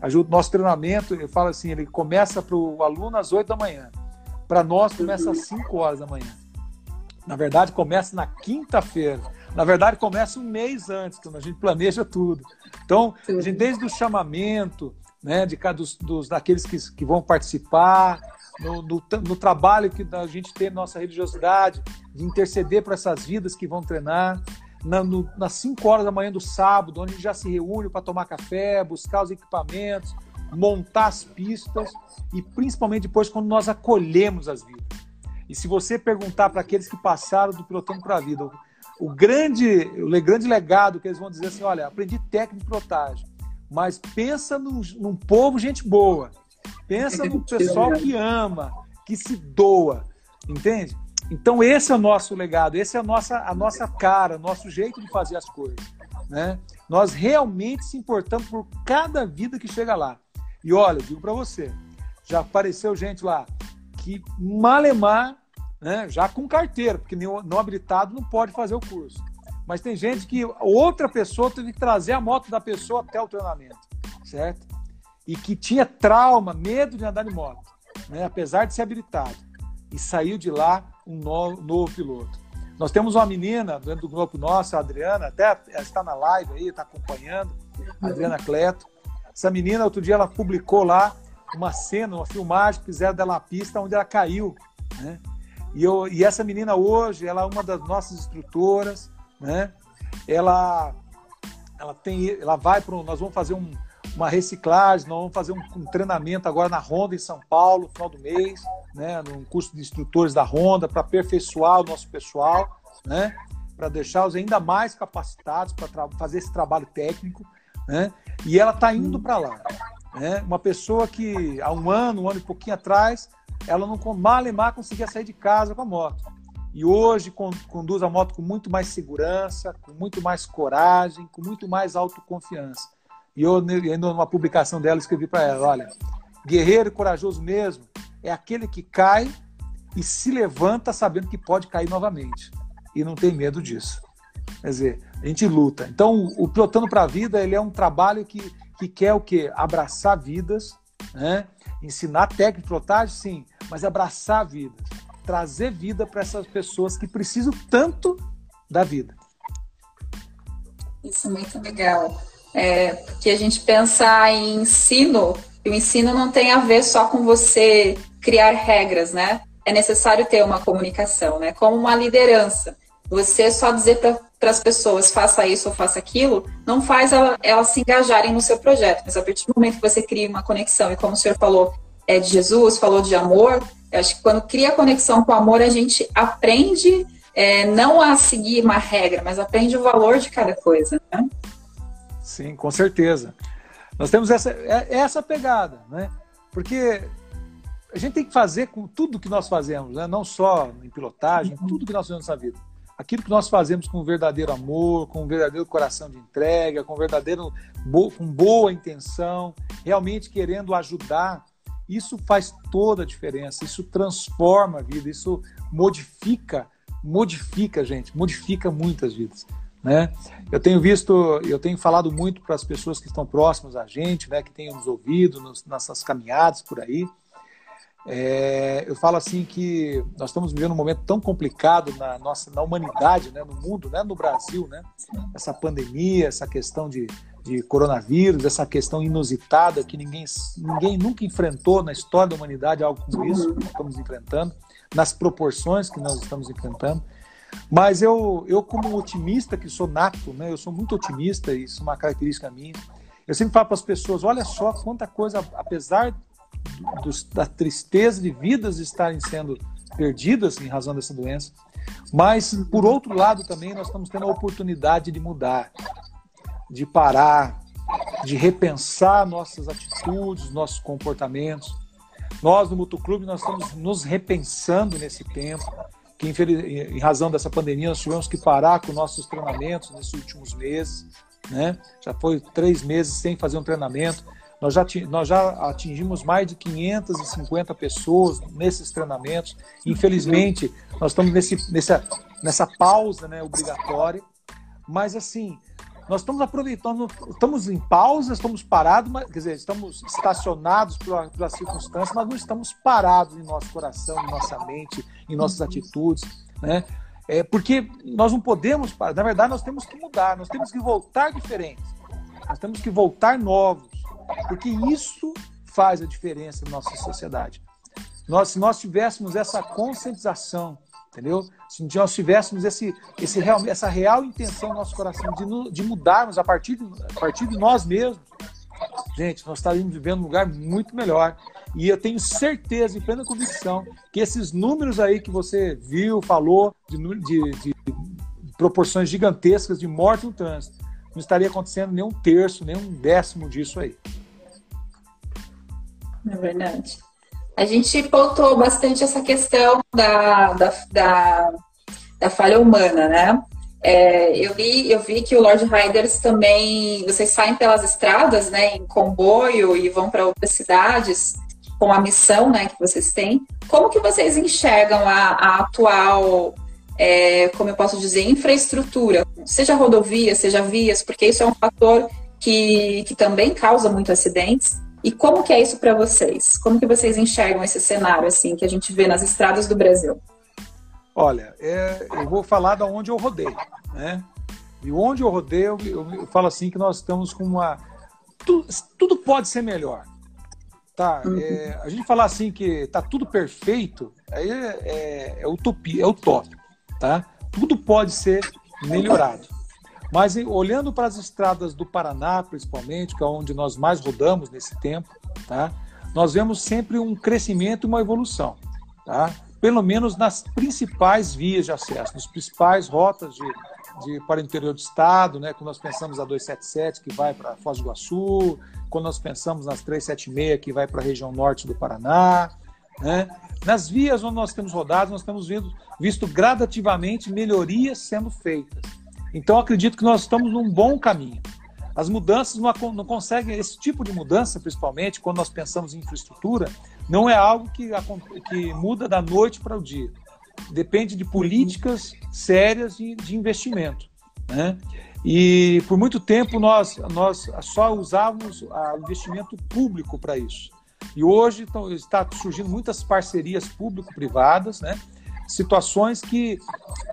O nosso treinamento, eu falo assim, ele começa para o aluno às 8 da manhã. Para nós, começa às 5 horas da manhã. Na verdade, começa na quinta-feira. Na verdade, começa um mês antes, quando a gente planeja tudo. Então, a gente, desde o chamamento, né, de cada dos, dos daqueles que, que vão participar, no, no, no, trabalho que a gente tem na nossa religiosidade, de interceder para essas vidas que vão treinar, na, no, nas 5 horas da manhã do sábado, onde a gente já se reúne para tomar café, buscar os equipamentos, montar as pistas e principalmente depois quando nós acolhemos as vidas. E se você perguntar para aqueles que passaram do pilotão para a vida, o, o, grande, o grande legado que eles vão dizer assim, olha, aprendi técnica de pilotagem, mas pensa num, num povo gente boa, pensa no pessoal que ama, que se doa, entende? Então esse é o nosso legado, esse é a nossa, a nossa cara, nosso jeito de fazer as coisas. Né? Nós realmente se importamos por cada vida que chega lá. E olha, eu digo para você, já apareceu gente lá que malemar, né, já com carteira, porque não habilitado não pode fazer o curso. Mas tem gente que outra pessoa teve que trazer a moto da pessoa até o treinamento, certo? E que tinha trauma, medo de andar de moto, né, apesar de ser habilitado. E saiu de lá um novo, novo piloto. Nós temos uma menina dentro do grupo nosso, a Adriana, até está na live aí, está acompanhando, a Adriana Cleto. Essa menina, outro dia, ela publicou lá uma cena, uma filmagem que fizeram dela na pista onde ela caiu. Né? E, eu, e essa menina hoje, ela é uma das nossas instrutoras, né? Ela, ela tem, ela vai para, nós vamos fazer um, uma reciclagem, nós vamos fazer um, um, treinamento agora na Honda em São Paulo, no final do mês, né, num curso de instrutores da Honda, para aperfeiçoar o nosso pessoal, né, para deixá-los ainda mais capacitados para fazer esse trabalho técnico. Né, e ela está indo para lá. Né, uma pessoa que há um ano, um ano e pouquinho atrás, ela não mal e mal conseguia sair de casa com a moto. E hoje conduz a moto com muito mais segurança, com muito mais coragem, com muito mais autoconfiança. E eu, numa publicação dela, escrevi para ela: olha, guerreiro corajoso mesmo é aquele que cai e se levanta sabendo que pode cair novamente. E não tem medo disso. Quer dizer, a gente luta. Então, o Pilotando para a Vida ele é um trabalho que, que quer o quê? Abraçar vidas, né? ensinar técnica de pilotagem, sim, mas abraçar vidas. Trazer vida para essas pessoas que precisam tanto da vida. Isso é muito legal. É, porque a gente pensa em ensino, e o ensino não tem a ver só com você criar regras, né? É necessário ter uma comunicação, né? Como uma liderança. Você só dizer para as pessoas faça isso ou faça aquilo, não faz elas, elas se engajarem no seu projeto. Mas a partir do momento que você cria uma conexão, e como o senhor falou, é de Jesus, falou de amor, eu acho que quando cria conexão com amor, a gente aprende é, não a seguir uma regra, mas aprende o valor de cada coisa. Né? Sim, com certeza. Nós temos essa, é, essa pegada, né? Porque a gente tem que fazer com tudo que nós fazemos, né? não só em pilotagem, uhum. tudo que nós fazemos nessa vida. Aquilo que nós fazemos com verdadeiro amor, com verdadeiro coração de entrega, com verdadeiro com boa intenção, realmente querendo ajudar, isso faz toda a diferença, isso transforma a vida, isso modifica, modifica, gente, modifica muitas vidas. Né? Eu tenho visto, eu tenho falado muito para as pessoas que estão próximas a gente, né, que têm nos ouvido nos, nessas caminhadas por aí, É, eu falo assim que nós estamos vivendo um momento tão complicado na nossa na humanidade, né, no mundo, né, no Brasil, né, essa pandemia, essa questão de, de coronavírus, essa questão inusitada que ninguém, ninguém nunca enfrentou na história da humanidade algo como isso que estamos enfrentando, nas proporções que nós estamos enfrentando. Mas eu, eu como otimista que sou nato, né, eu sou muito otimista, isso é uma característica minha. Eu sempre falo para as pessoas, olha só quanta coisa, apesar do, da tristeza de vidas estarem sendo perdidas em razão dessa doença, mas por outro lado também nós estamos tendo a oportunidade de mudar, de parar, de repensar nossas atitudes, nossos comportamentos. Nós no Motoclube nós estamos nos repensando nesse tempo, que em razão dessa pandemia nós tivemos que parar com nossos treinamentos nesses últimos meses, né? Já foi três meses sem fazer um treinamento. Nós já, nós já atingimos mais de 550 pessoas nesses treinamentos. Infelizmente, nós estamos nesse, nessa, nessa pausa né, obrigatória. Mas, assim, nós estamos aproveitando, estamos em pausa, estamos parados, mas, quer dizer, estamos estacionados pela, pela circunstância, mas não estamos parados em nosso coração, em nossa mente, em nossas atitudes. Né? É, porque nós não podemos, na verdade, nós temos que mudar, nós temos que voltar diferentes, nós temos que voltar novos porque isso faz a diferença na nossa sociedade. Nós, se nós tivéssemos essa conscientização, entendeu? Se nós tivéssemos esse, esse real, essa real intenção no nosso coração de, de mudarmos a partir, de, a partir de nós mesmos, gente, nós estaríamos vivendo um lugar muito melhor. E eu tenho certeza e plena convicção que esses números aí que você viu, falou, de, de, de proporções gigantescas de morte no trânsito, não estaria acontecendo nem um terço, nem um décimo disso aí. É verdade. A gente pontuou bastante essa questão da, da, da, da falha humana, né? É, eu, vi, eu vi que o Lord Riders também, vocês saem pelas estradas, né, em comboio e vão para outras cidades com a missão, né, que vocês têm. Como que vocês enxergam a, a atual, é, como eu posso dizer, infraestrutura, seja rodovia, seja vias, porque isso é um fator que, que também causa muitos acidentes. E como que é isso para vocês? Como que vocês enxergam esse cenário assim que a gente vê nas estradas do Brasil? Olha, é, eu vou falar da onde eu rodei, né? E onde eu rodei, eu, eu, eu falo assim que nós estamos com uma tudo, tudo pode ser melhor, tá? Uhum. É, a gente falar assim que tá tudo perfeito, aí é, é, é utopia, é utópico, tá? Tudo pode ser melhorado. Mas olhando para as estradas do Paraná, principalmente, que é onde nós mais rodamos nesse tempo, tá? nós vemos sempre um crescimento e uma evolução. Tá? Pelo menos nas principais vias de acesso, nas principais rotas de, de, para o interior do estado, né? quando nós pensamos a 277, que vai para Foz do Iguaçu, quando nós pensamos nas 376, que vai para a região norte do Paraná. Né? Nas vias onde nós temos rodado, nós temos visto, visto gradativamente melhorias sendo feitas. Então, acredito que nós estamos num bom caminho. As mudanças não, não conseguem, esse tipo de mudança, principalmente quando nós pensamos em infraestrutura, não é algo que, que muda da noite para o dia. Depende de políticas sérias de, de investimento. Né? E por muito tempo nós, nós só usávamos o investimento público para isso. E hoje então, está surgindo muitas parcerias público-privadas, né? situações que,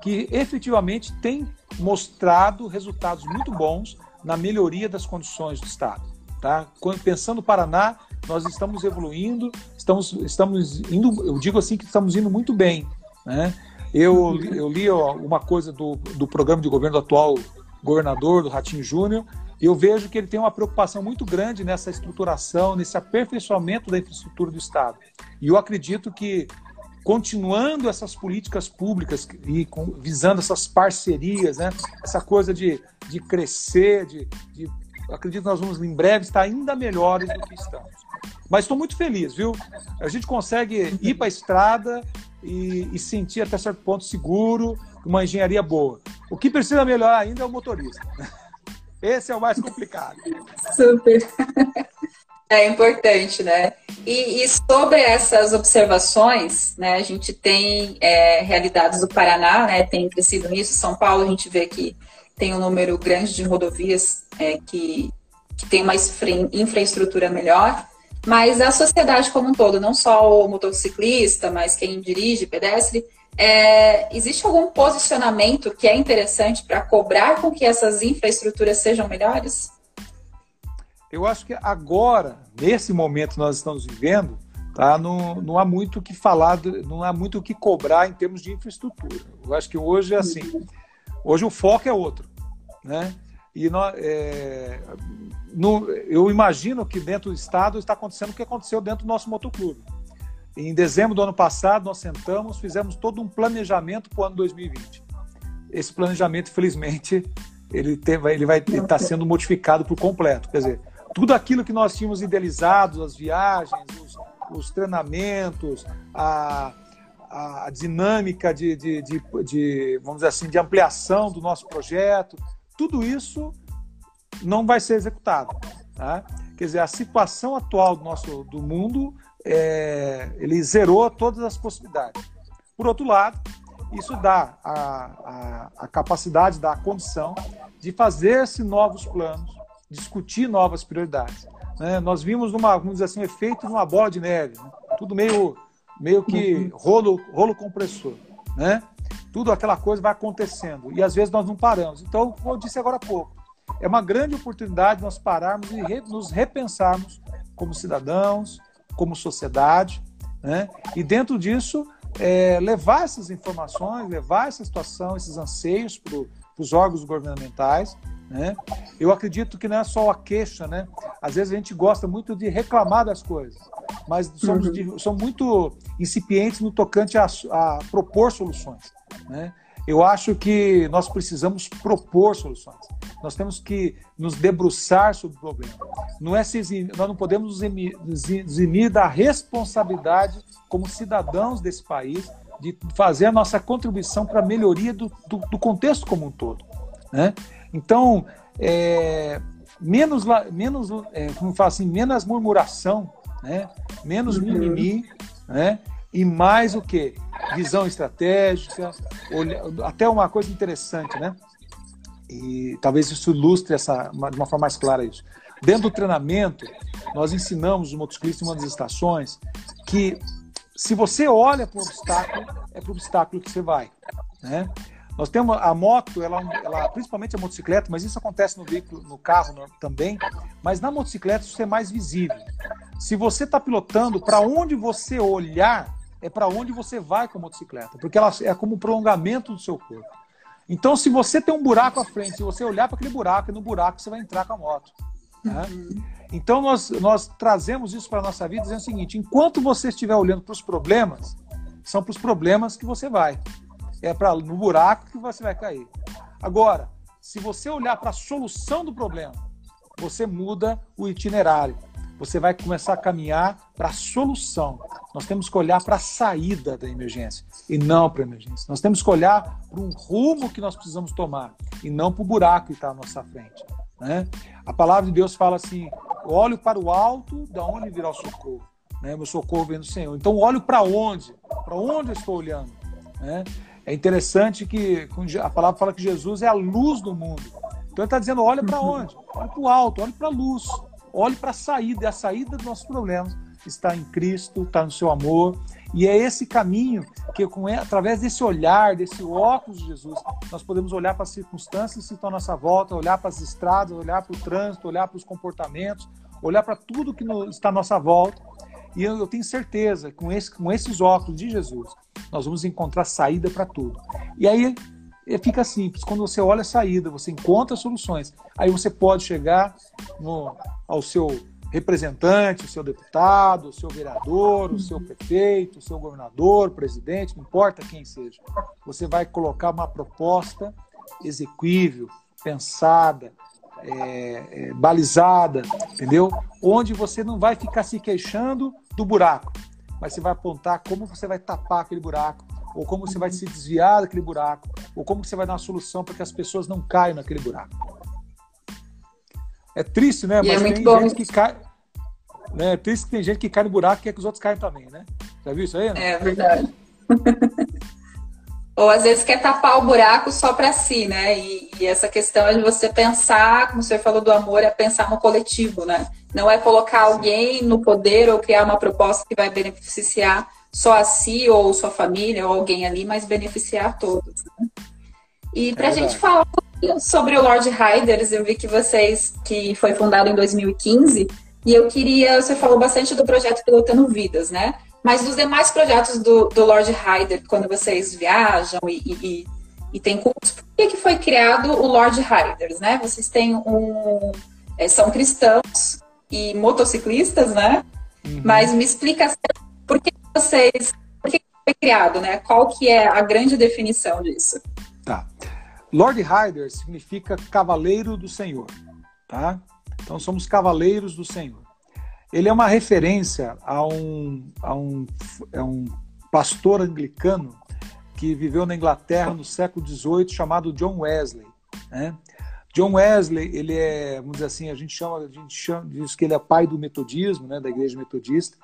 que efetivamente têm mostrado resultados muito bons na melhoria das condições do Estado. Tá? Pensando no Paraná, nós estamos evoluindo, estamos, estamos indo, eu digo assim que estamos indo muito bem. Né? Eu, eu li ó, uma coisa do, do programa de governo do atual governador, do Ratinho Júnior, e eu vejo que ele tem uma preocupação muito grande nessa estruturação, nesse aperfeiçoamento da infraestrutura do Estado. E eu acredito que continuando essas políticas públicas e com, visando essas parcerias, né? essa coisa de, de crescer, de, de, acredito que nós vamos em breve estar ainda melhores do que estamos. Mas estou muito feliz, viu? A gente consegue ir para a estrada e, e, sentir até certo ponto seguro, uma engenharia boa. O que precisa melhorar ainda é o motorista. [laughs] Esse é o mais complicado. Super. É importante, né? E, e, sobre essas observações, né, a gente tem é, realidades do Paraná, né, tem crescido nisso. São Paulo, a gente vê que tem um número grande de rodovias é, que, que tem uma infraestrutura melhor. Mas a sociedade como um todo, não só o motociclista, mas quem dirige, pedestre, é, existe algum posicionamento que é interessante para cobrar com que essas infraestruturas sejam melhores? Eu acho que agora, nesse momento que nós estamos vivendo, tá, não, não há muito o que falar, não há muito o que cobrar em termos de infraestrutura. Eu acho que hoje é assim. Hoje o foco é outro. Né? E nós, é, no, eu imagino que dentro do Estado está acontecendo o que aconteceu dentro do nosso motoclube. Em dezembro do ano passado, nós sentamos, fizemos todo um planejamento para o ano 2020. Esse planejamento, infelizmente, ele, teve, ele vai estar sendo modificado por completo. Quer dizer, tudo aquilo que nós tínhamos idealizado, as viagens, os, os treinamentos, a, a dinâmica de, de, de, de, vamos dizer assim, de ampliação do nosso projeto, tudo isso não vai ser executado. Tá? Quer dizer, a situação atual do nosso do mundo, é, ele zerou todas as possibilidades. Por outro lado, isso dá a, a, a capacidade, dá a condição de fazer-se novos planos, discutir novas prioridades. Né? Nós vimos, numa, vamos dizer assim, um efeito numa bola de neve, né? tudo meio, meio que uhum. rolo, rolo compressor. Né? Tudo aquela coisa vai acontecendo e às vezes nós não paramos. Então, como eu disse agora há pouco, é uma grande oportunidade nós pararmos e re, nos repensarmos como cidadãos, como sociedade, né? e dentro disso é, levar essas informações, levar essa situação, esses anseios para os órgãos governamentais. Né? Eu acredito que não é só a queixa, né? Às vezes a gente gosta muito de reclamar das coisas, mas somos, uhum. somos muito incipientes no tocante a, a propor soluções. Né? Eu acho que nós precisamos propor soluções. Nós temos que nos debruçar sobre o problema. Não é se eximir, nós não podemos nos eximir da responsabilidade como cidadãos desse país de fazer a nossa contribuição para a melhoria do, do, do, contexto como um todo. Né? Então, é, menos, menos é, como fala assim, menos murmuração, né? menos uhum. mimimi, né? e mais o que? Visão estratégica, olha, até uma coisa interessante, né? E talvez isso ilustre essa, uma, de uma forma mais clara isso. Dentro do treinamento, nós ensinamos os motociclistas em uma das estações que se você olha para o obstáculo, é para o obstáculo que você vai. Né? Nós temos a moto, ela, ela, principalmente a motocicleta, mas isso acontece no veículo, no carro no, também. Mas na motocicleta isso é mais visível. Se você está pilotando, para onde você olhar é para onde você vai com a motocicleta, porque ela é como um prolongamento do seu corpo. Então, se você tem um buraco à frente, se você olhar para aquele buraco, e no buraco você vai entrar com a moto. Né? Uhum. Então, nós, nós trazemos isso para a nossa vida dizendo o seguinte: enquanto você estiver olhando para os problemas, são para os problemas que você vai. É para no buraco que você vai cair. Agora, se você olhar para a solução do problema, você muda o itinerário. Você vai começar a caminhar para a solução. Nós temos que olhar para a saída da emergência e não para a emergência. Nós temos que olhar para um rumo que nós precisamos tomar e não para o buraco que está à nossa frente. Né? A palavra de Deus fala assim: olho para o alto, da onde virá o socorro. Né? Meu socorro vem do Senhor. Então, olho para onde? Para onde eu estou olhando? Né? É interessante que a palavra fala que Jesus é a luz do mundo. Então, ele está dizendo: olha para onde? Olha para o alto, olha para a luz. Olhe para a saída, e a saída dos nossos problemas está em Cristo, está no seu amor. E é esse caminho que, com, através desse olhar, desse óculos de Jesus, nós podemos olhar para as circunstâncias que estão à nossa volta, olhar para as estradas, olhar para o trânsito, olhar para os comportamentos, olhar para tudo que está à nossa volta. E eu, eu tenho certeza, com, esse, com esses óculos de Jesus, nós vamos encontrar saída para tudo. E aí fica simples. Quando você olha a saída, você encontra soluções. Aí você pode chegar no, ao seu representante, o seu deputado, o seu vereador, o seu prefeito, o seu governador, presidente, não importa quem seja. Você vai colocar uma proposta exequível, pensada, é, é, balizada, entendeu? Onde você não vai ficar se queixando do buraco, mas você vai apontar como você vai tapar aquele buraco, ou como você vai se desviar daquele buraco, ou como você vai dar uma solução para que as pessoas não caiam naquele buraco. É triste, né? E é Mas é tem bom. gente que cai. Né? É triste que tem gente que cai no buraco e quer que os outros caiam também, né? Já viu isso aí? Né? É verdade. [laughs] Ou às vezes quer tapar o buraco só para si, né? E, e, essa questão é de você pensar, como você falou do amor, é pensar no coletivo, né? não é colocar alguém no poder ou criar uma proposta que vai beneficiar só a si ou sua família ou alguém ali, mas beneficiar todos. Né? E para a é gente falar sobre o Lord Riders, eu vi que vocês, que foi fundado em 2015, e eu queria, você falou bastante do projeto Pilotando Vidas, né? Mas dos demais projetos do, do Lord Rider, quando vocês viajam e, e, e tem cursos, por que, que foi criado o Lord Riders, né? Vocês têm um... É, são cristãos e motociclistas, né? Uhum. Mas me explica por que vocês... Por que foi criado, né? Qual que é a grande definição disso? Tá. Lord Rider significa cavaleiro do Senhor, tá? Então somos cavaleiros do Senhor. Ele é uma referência a um, a um, a um pastor anglicano que viveu na Inglaterra no século XVIII chamado John Wesley. Né? John Wesley, ele é, vamos dizer assim, a gente chama, a gente chama, diz que ele é pai do metodismo, né, da igreja metodista,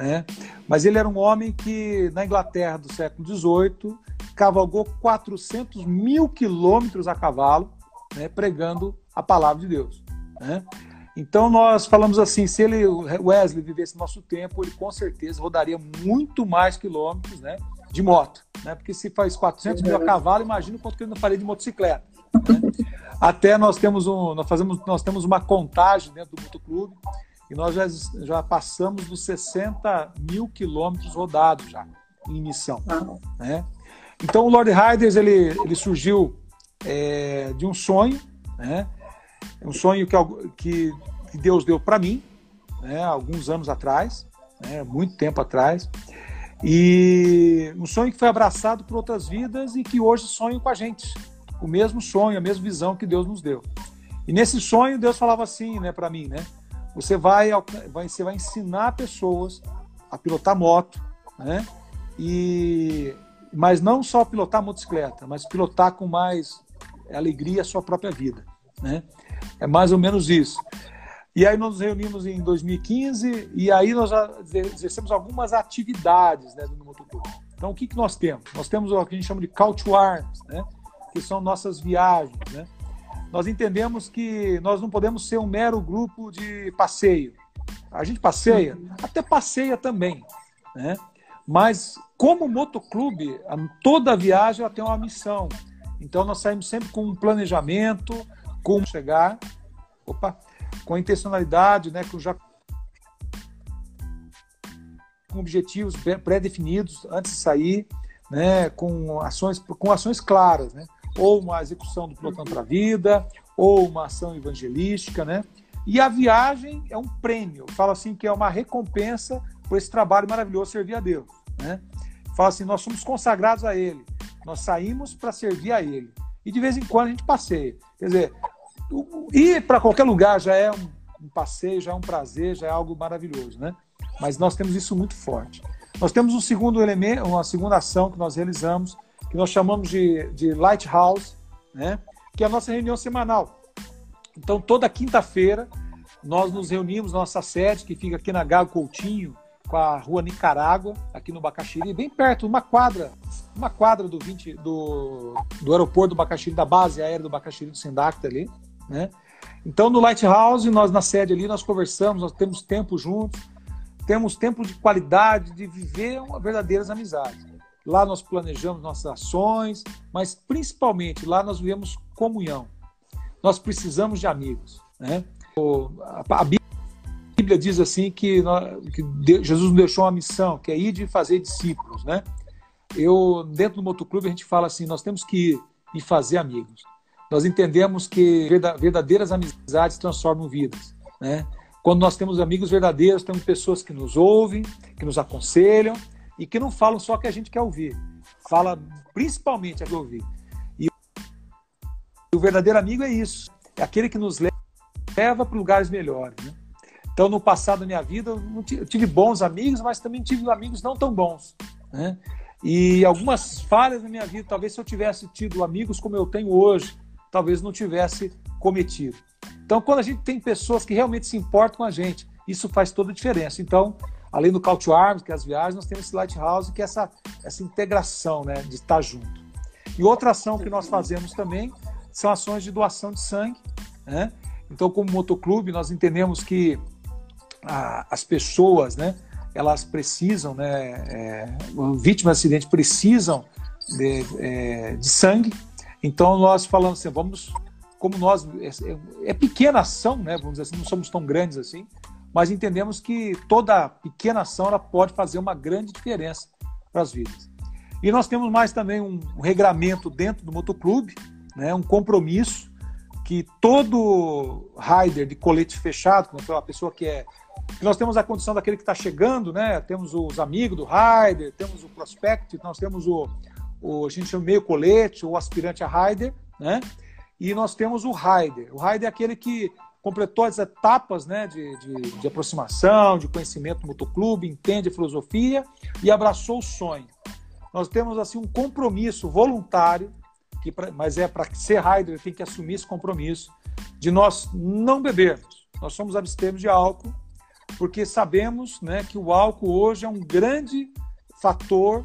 né? Mas ele era um homem que na Inglaterra do século XVIII cavalgou 400 mil quilômetros a cavalo, né, pregando a palavra de Deus. Né? Então nós falamos assim, se ele Wesley vivesse nosso tempo, ele com certeza rodaria muito mais quilômetros, né, de moto, né? Porque se faz 400 mil a cavalo, imagina quanto que ele não faria de motocicleta. Né? Até nós temos um, nós fazemos, nós temos uma contagem dentro do motoclube e nós já, já passamos dos 60 mil quilômetros rodados já em missão, né? Então o Lord Riders ele, ele surgiu é, de um sonho, né? um sonho que, que, que Deus deu para mim, né? alguns anos atrás, né? muito tempo atrás, e um sonho que foi abraçado por outras vidas e que hoje sonham com a gente, o mesmo sonho, a mesma visão que Deus nos deu. E nesse sonho Deus falava assim, né, para mim, né? Você vai, vai, você vai ensinar pessoas a pilotar moto, né? E mas não só pilotar motocicleta, mas pilotar com mais alegria a sua própria vida, né? É mais ou menos isso. E aí nós nos reunimos em 2015 e aí nós exercemos algumas atividades né, do Motoclube. Então o que, que nós temos? Nós temos o que a gente chama de to arms, né? que são nossas viagens. Né? Nós entendemos que nós não podemos ser um mero grupo de passeio. A gente passeia, até passeia também, né? Mas como motoclube, toda viagem ela tem uma missão. Então nós saímos sempre com um planejamento, como chegar, opa, com a intencionalidade, né, com já com objetivos pré-definidos antes de sair, né, com ações com ações claras, né? Ou uma execução do plano para a vida, ou uma ação evangelística, né? E a viagem é um prêmio, fala assim que é uma recompensa por esse trabalho maravilhoso servir a Deus, né? Fala assim, nós somos consagrados a Ele, nós saímos para servir a Ele. E de vez em quando a gente passeia. Quer dizer, ir para qualquer lugar já é um, um, passeio, já é um prazer, já é algo maravilhoso, né? Mas nós temos isso muito forte. Nós temos um segundo elemento, uma segunda ação que nós realizamos, que nós chamamos de, de Lighthouse, né? Que é a nossa reunião semanal. Então, toda quinta-feira, nós nos reunimos na nossa sede, que fica aqui na Gago Coutinho, com a rua Nicarágua, aqui no Bacaxiri, bem perto, uma quadra, uma quadra do 20 do, do aeroporto do Bacaxiri, da base aérea do Bacaxiri do Sindacta ali, né? Então no Lighthouse, nós na sede ali, nós conversamos, nós temos tempo juntos, temos tempo de qualidade, de viver verdadeiras amizades. Lá nós planejamos nossas ações, mas principalmente lá nós vivemos comunhão. Nós precisamos de amigos, né? A Bíblia diz assim que, que Jesus nos deixou uma missão, que é ir de fazer discípulos, né? Eu, dentro do motoclube, a gente fala assim, nós temos que ir e fazer amigos. Nós entendemos que verdadeiras amizades transformam vidas, né? Quando nós temos amigos verdadeiros, temos pessoas que nos ouvem, que nos aconselham e que não falam só o que a gente quer ouvir. Fala principalmente a que ouvir. E o verdadeiro amigo é isso. É aquele que nos leva para lugares melhores, né? Então, no passado da minha vida, eu tive bons amigos, mas também tive amigos não tão bons. Né? E algumas falhas na minha vida, talvez se eu tivesse tido amigos como eu tenho hoje, talvez não tivesse cometido. Então, quando a gente tem pessoas que realmente se importam com a gente, isso faz toda a diferença. Então, além do to Arms, que é as viagens, nós temos esse Lighthouse, que é essa, essa integração né, de estar junto. E outra ação que nós fazemos também são ações de doação de sangue. Né? Então, como motoclube, nós entendemos que a, as pessoas, né, elas precisam, né, é, vítimas de acidente precisam de, é, de, sangue. Então, nós falamos assim, vamos, como nós, é, é, pequena ação, né, vamos dizer assim, não somos tão grandes assim, mas entendemos que toda pequena ação ela pode fazer uma grande diferença para as vidas. E nós temos mais também um, regramento dentro do motoclube, né, um compromisso que todo rider de colete fechado, como a pessoa que é. Nós temos a condição daquele que está chegando, né? Temos os amigos do rider, temos o prospect, nós temos o, o a gente chama meio colete, o aspirante a rider, né? E nós temos o rider. O rider é aquele que completou as etapas né, de, de, de aproximação, de conhecimento do motoclube, entende a filosofia e abraçou o sonho. Nós temos assim um compromisso voluntário, que pra, mas é para ser rider tem que assumir esse compromisso de nós não bebermos. Nós somos abstêmios de álcool, porque sabemos né, que o álcool hoje é um grande fator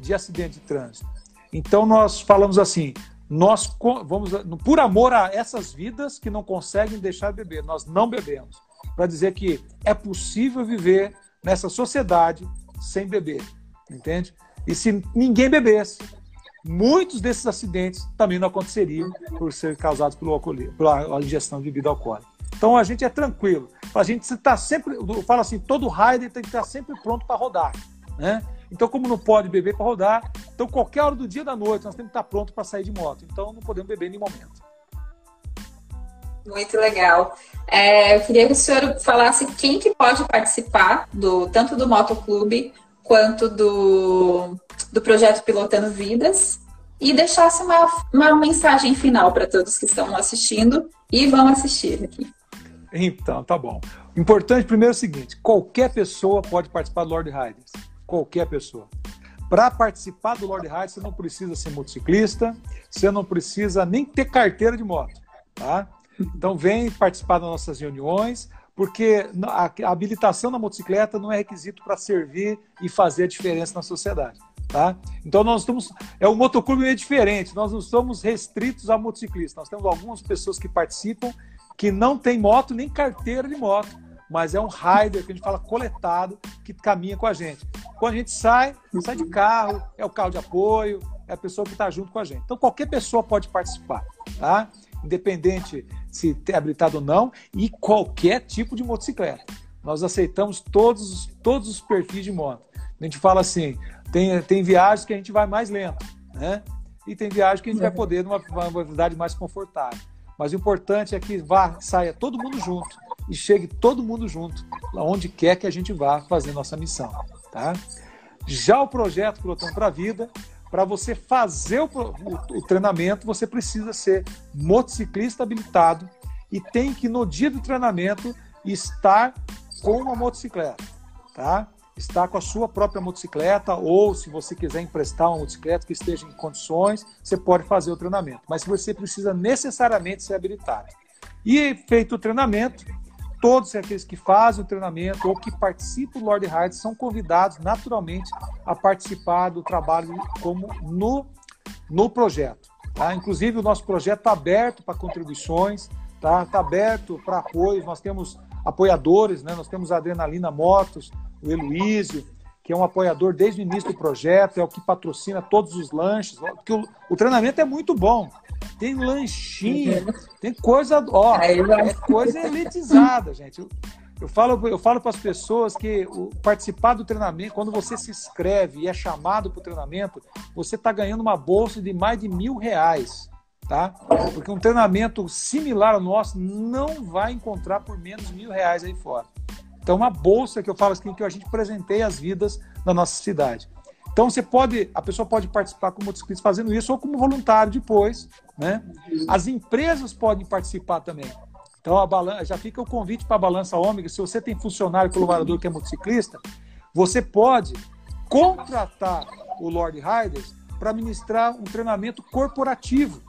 de acidente de trânsito. Então nós falamos assim, nós vamos por amor a essas vidas que não conseguem deixar de beber, nós não bebemos, para dizer que é possível viver nessa sociedade sem beber, entende? E se ninguém bebesse, muitos desses acidentes também não aconteceriam por ser causados pelo álcool, pela ingestão de bebida alcoólica. Então a gente é tranquilo. A gente está sempre, fala assim, todo rider tem que estar sempre pronto para rodar, né? Então, como não pode beber para rodar, então qualquer hora do dia da noite nós temos que estar pronto para sair de moto. Então, não podemos beber em nenhum momento. Muito legal. É, eu queria que o senhor falasse quem que pode participar do tanto do motoclube quanto do, do projeto Pilotando Vidas e deixasse uma, uma mensagem final para todos que estão assistindo e vão assistir aqui. Então, tá bom. Importante primeiro é o seguinte: qualquer pessoa pode participar do Lord Riders. Qualquer pessoa. Para participar do Lord Riders, você não precisa ser motociclista, você não precisa nem ter carteira de moto. Tá? Então vem participar das nossas reuniões porque a habilitação na motocicleta não é requisito para servir e fazer a diferença na sociedade. Tá? Então nós estamos. É um motoclube meio diferente, nós não somos restritos a motociclistas. Nós temos algumas pessoas que participam que não tem moto nem carteira de moto, mas é um rider que a gente fala coletado que caminha com a gente. Quando a gente sai, sai de carro, é o carro de apoio, é a pessoa que está junto com a gente. Então qualquer pessoa pode participar, tá? Independente se é habilitado ou não, e qualquer tipo de motocicleta. Nós aceitamos todos, todos os perfis de moto. A gente fala assim, tem, tem viagens que a gente vai mais lento, né? E tem viagens que a gente vai poder numa, numa velocidade mais confortável. Mas o importante é que vá, saia todo mundo junto e chegue todo mundo junto, onde quer que a gente vá fazer nossa missão, tá? Já o projeto Pilotão para a Vida, para você fazer o, o, o, treinamento, você precisa ser motociclista habilitado e tem que, no dia do treinamento, estar com uma motocicleta, tá? Estar com a sua própria motocicleta, ou se você quiser emprestar uma motocicleta que esteja em condições, você pode fazer o treinamento. Mas você precisa necessariamente ser habilitado. E feito o treinamento, todos aqueles que fazem o treinamento ou que participam do Lord Hard são convidados naturalmente a participar do trabalho como no, no projeto. Tá? Inclusive, o nosso projeto está aberto para contribuições, está tá aberto para apoios. Nós temos apoiadores, né? nós temos a Adrenalina Motos, o Heloísio, que é um apoiador desde o início do projeto, é o que patrocina todos os lanches. Porque o, o treinamento é muito bom. Tem lanchinho, uhum. tem coisa, ó, é coisa elitizada, gente. Eu, eu falo, eu falo para as pessoas que o, participar do treinamento, quando você se inscreve e é chamado para o treinamento, você está ganhando uma bolsa de mais de mil reais, tá? Porque um treinamento similar ao nosso não vai encontrar por menos mil reais aí fora. Então, uma bolsa que eu falo assim, que a gente presenteia as vidas da nossa cidade. Então, você pode, a pessoa pode participar como motociclista fazendo isso ou como voluntário depois, né? As empresas podem participar também. Então, a balança, já fica o convite para a Balança Ômega. Se você tem funcionário colaborador que é motociclista, você pode contratar o Lord Riders para ministrar um treinamento corporativo.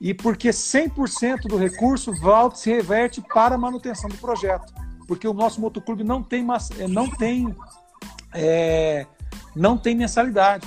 E porque 100% do recurso volta se reverte para a manutenção do projeto porque o nosso motoclube não tem, eh, não tem, é, não tem mensalidade.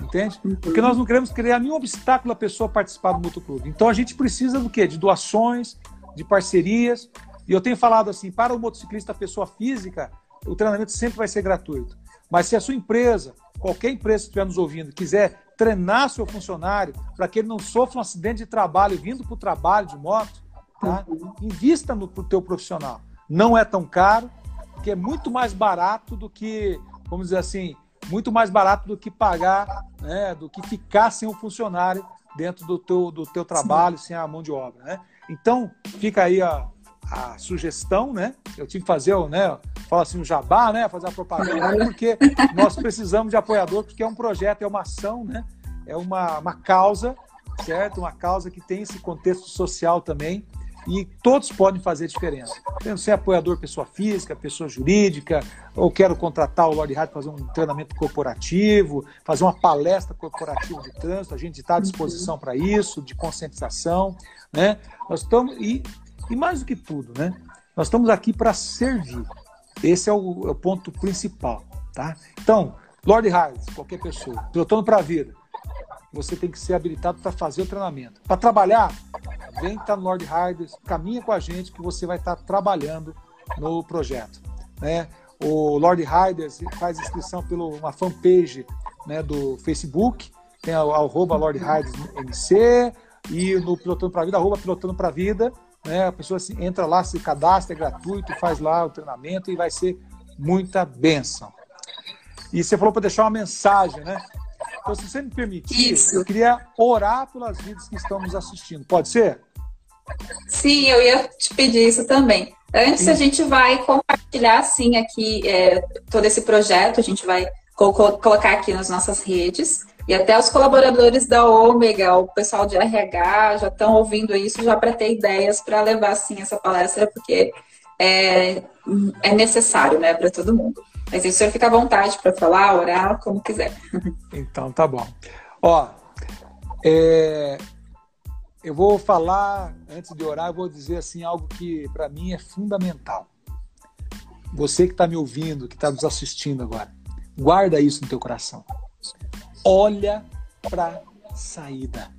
Entende? Porque nós não queremos criar nenhum obstáculo à pessoa participar do motoclube. Então a gente precisa do quê? De doações, de parcerias. E eu tenho falado assim, para o motociclista pessoa física, o treinamento sempre vai ser gratuito. Mas se a sua empresa, qualquer empresa que estiver nos ouvindo, quiser treinar seu funcionário para que ele não sofra um acidente de trabalho vindo para o trabalho de moto, tá? Uhum. invista no teu profissional. Não é tão caro, porque é muito mais barato do que, vamos dizer assim, muito mais barato do que pagar, né, do que ficar sem um funcionário dentro do teu, do teu trabalho, Sim. sem a mão de obra. Né? Então, fica aí a, a sugestão, né? Eu tive que fazer, né? Fala assim, o jabá, né? Fazer a propaganda, [laughs] porque nós precisamos de apoiador, porque é um projeto, é uma ação, né? É uma, uma causa, certo? Uma causa que tem esse contexto social também e todos podem fazer diferença. Tendo ser apoiador pessoa física, pessoa jurídica, ou quero contratar o Lord Hard para fazer um treinamento corporativo, fazer uma palestra corporativa de trânsito, a gente está à disposição para isso, de conscientização, né? Nós estamos e, e mais do que tudo, né? Nós estamos aqui para servir. Esse é o, é o, ponto principal, tá? Então, Lord Hard, qualquer pessoa, pilotando para a vida, você tem que ser habilitado para fazer o treinamento. Para trabalhar, vem estar tá no Lord Riders, caminha com a gente que você vai estar tá trabalhando no projeto. Né? O Lord Riders faz inscrição pela uma fanpage né, do Facebook, tem a, arroba Lord MC, e no Pilotando para Vida, arroba Pilotando para Vida, né, a pessoa entra lá, se cadastra, é gratuito, faz lá o treinamento e vai ser muita benção. E você falou para deixar uma mensagem, né? Então, se você me permitir, Isso. eu queria orar pelas vidas que estão nos assistindo. Pode ser? Sim, eu ia te pedir isso também. Antes, isso. a gente vai compartilhar, sim, aqui é, todo esse projeto. A gente vai co colocar aqui nas nossas redes. E até os colaboradores da Ômega, o pessoal de RH, já estão ouvindo isso já para ter ideias para levar, sim, essa palestra, porque é, é necessário, né, para todo mundo. Mas o senhor fica à vontade para falar, orar, como quiser. Então, tá bom. Ó, é, eu vou falar, antes de orar, eu vou dizer assim algo que para mim é fundamental. Você que está me ouvindo, que está nos assistindo agora, guarda isso no teu coração. Olha para saída.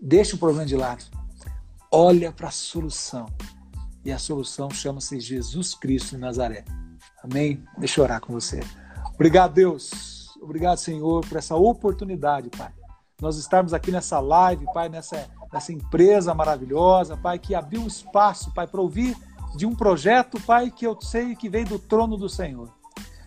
Deixa o problema de lado. Olha para a solução. E a solução chama-se Jesus Cristo de Nazaré. Amém? Deixa eu orar com você. Obrigado, Deus. Obrigado, Senhor, por essa oportunidade, Pai. Nós estarmos aqui nessa live, Pai, nessa, nessa empresa maravilhosa, Pai, que abriu espaço, Pai, para ouvir de um projeto, Pai, que eu sei que veio do trono do Senhor.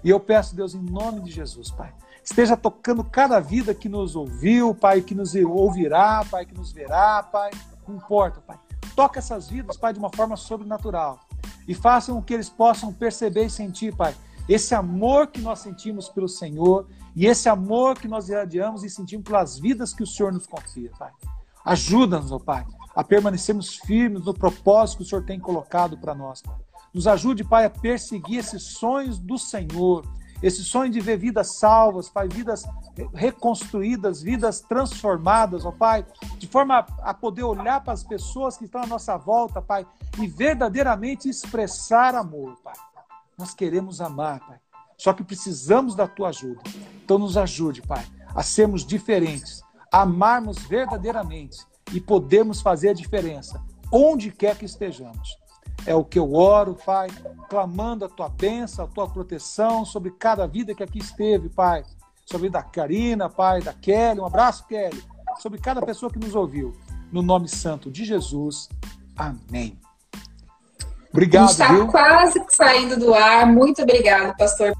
E eu peço, Deus, em nome de Jesus, Pai, esteja tocando cada vida que nos ouviu, Pai, que nos ouvirá, Pai, que nos verá, Pai, não importa, Pai. Toca essas vidas, Pai, de uma forma sobrenatural e façam que eles possam perceber e sentir, Pai, esse amor que nós sentimos pelo Senhor e esse amor que nós irradiamos e sentimos pelas vidas que o Senhor nos confia, Pai. Ajuda-nos, ó Pai, a permanecermos firmes no propósito que o Senhor tem colocado para nós, Pai. Nos ajude, Pai, a perseguir esses sonhos do Senhor, esse sonho de ver vidas salvas, Pai, vidas reconstruídas, vidas transformadas, ó Pai, de forma a poder olhar para as pessoas que estão à nossa volta, Pai, e verdadeiramente expressar amor, Pai. Nós queremos amar, Pai. Só que precisamos da tua ajuda. Então nos ajude, Pai, a sermos diferentes, a amarmos verdadeiramente e podermos fazer a diferença onde quer que estejamos. É o que eu oro, Pai, clamando a tua bênção, a tua proteção sobre cada vida que aqui esteve, Pai. Sobre da Karina, Pai, da Kelly. Um abraço, Kelly. Sobre cada pessoa que nos ouviu. No nome santo de Jesus. Amém. Obrigado. A gente está quase saindo do ar. Muito obrigado, pastor.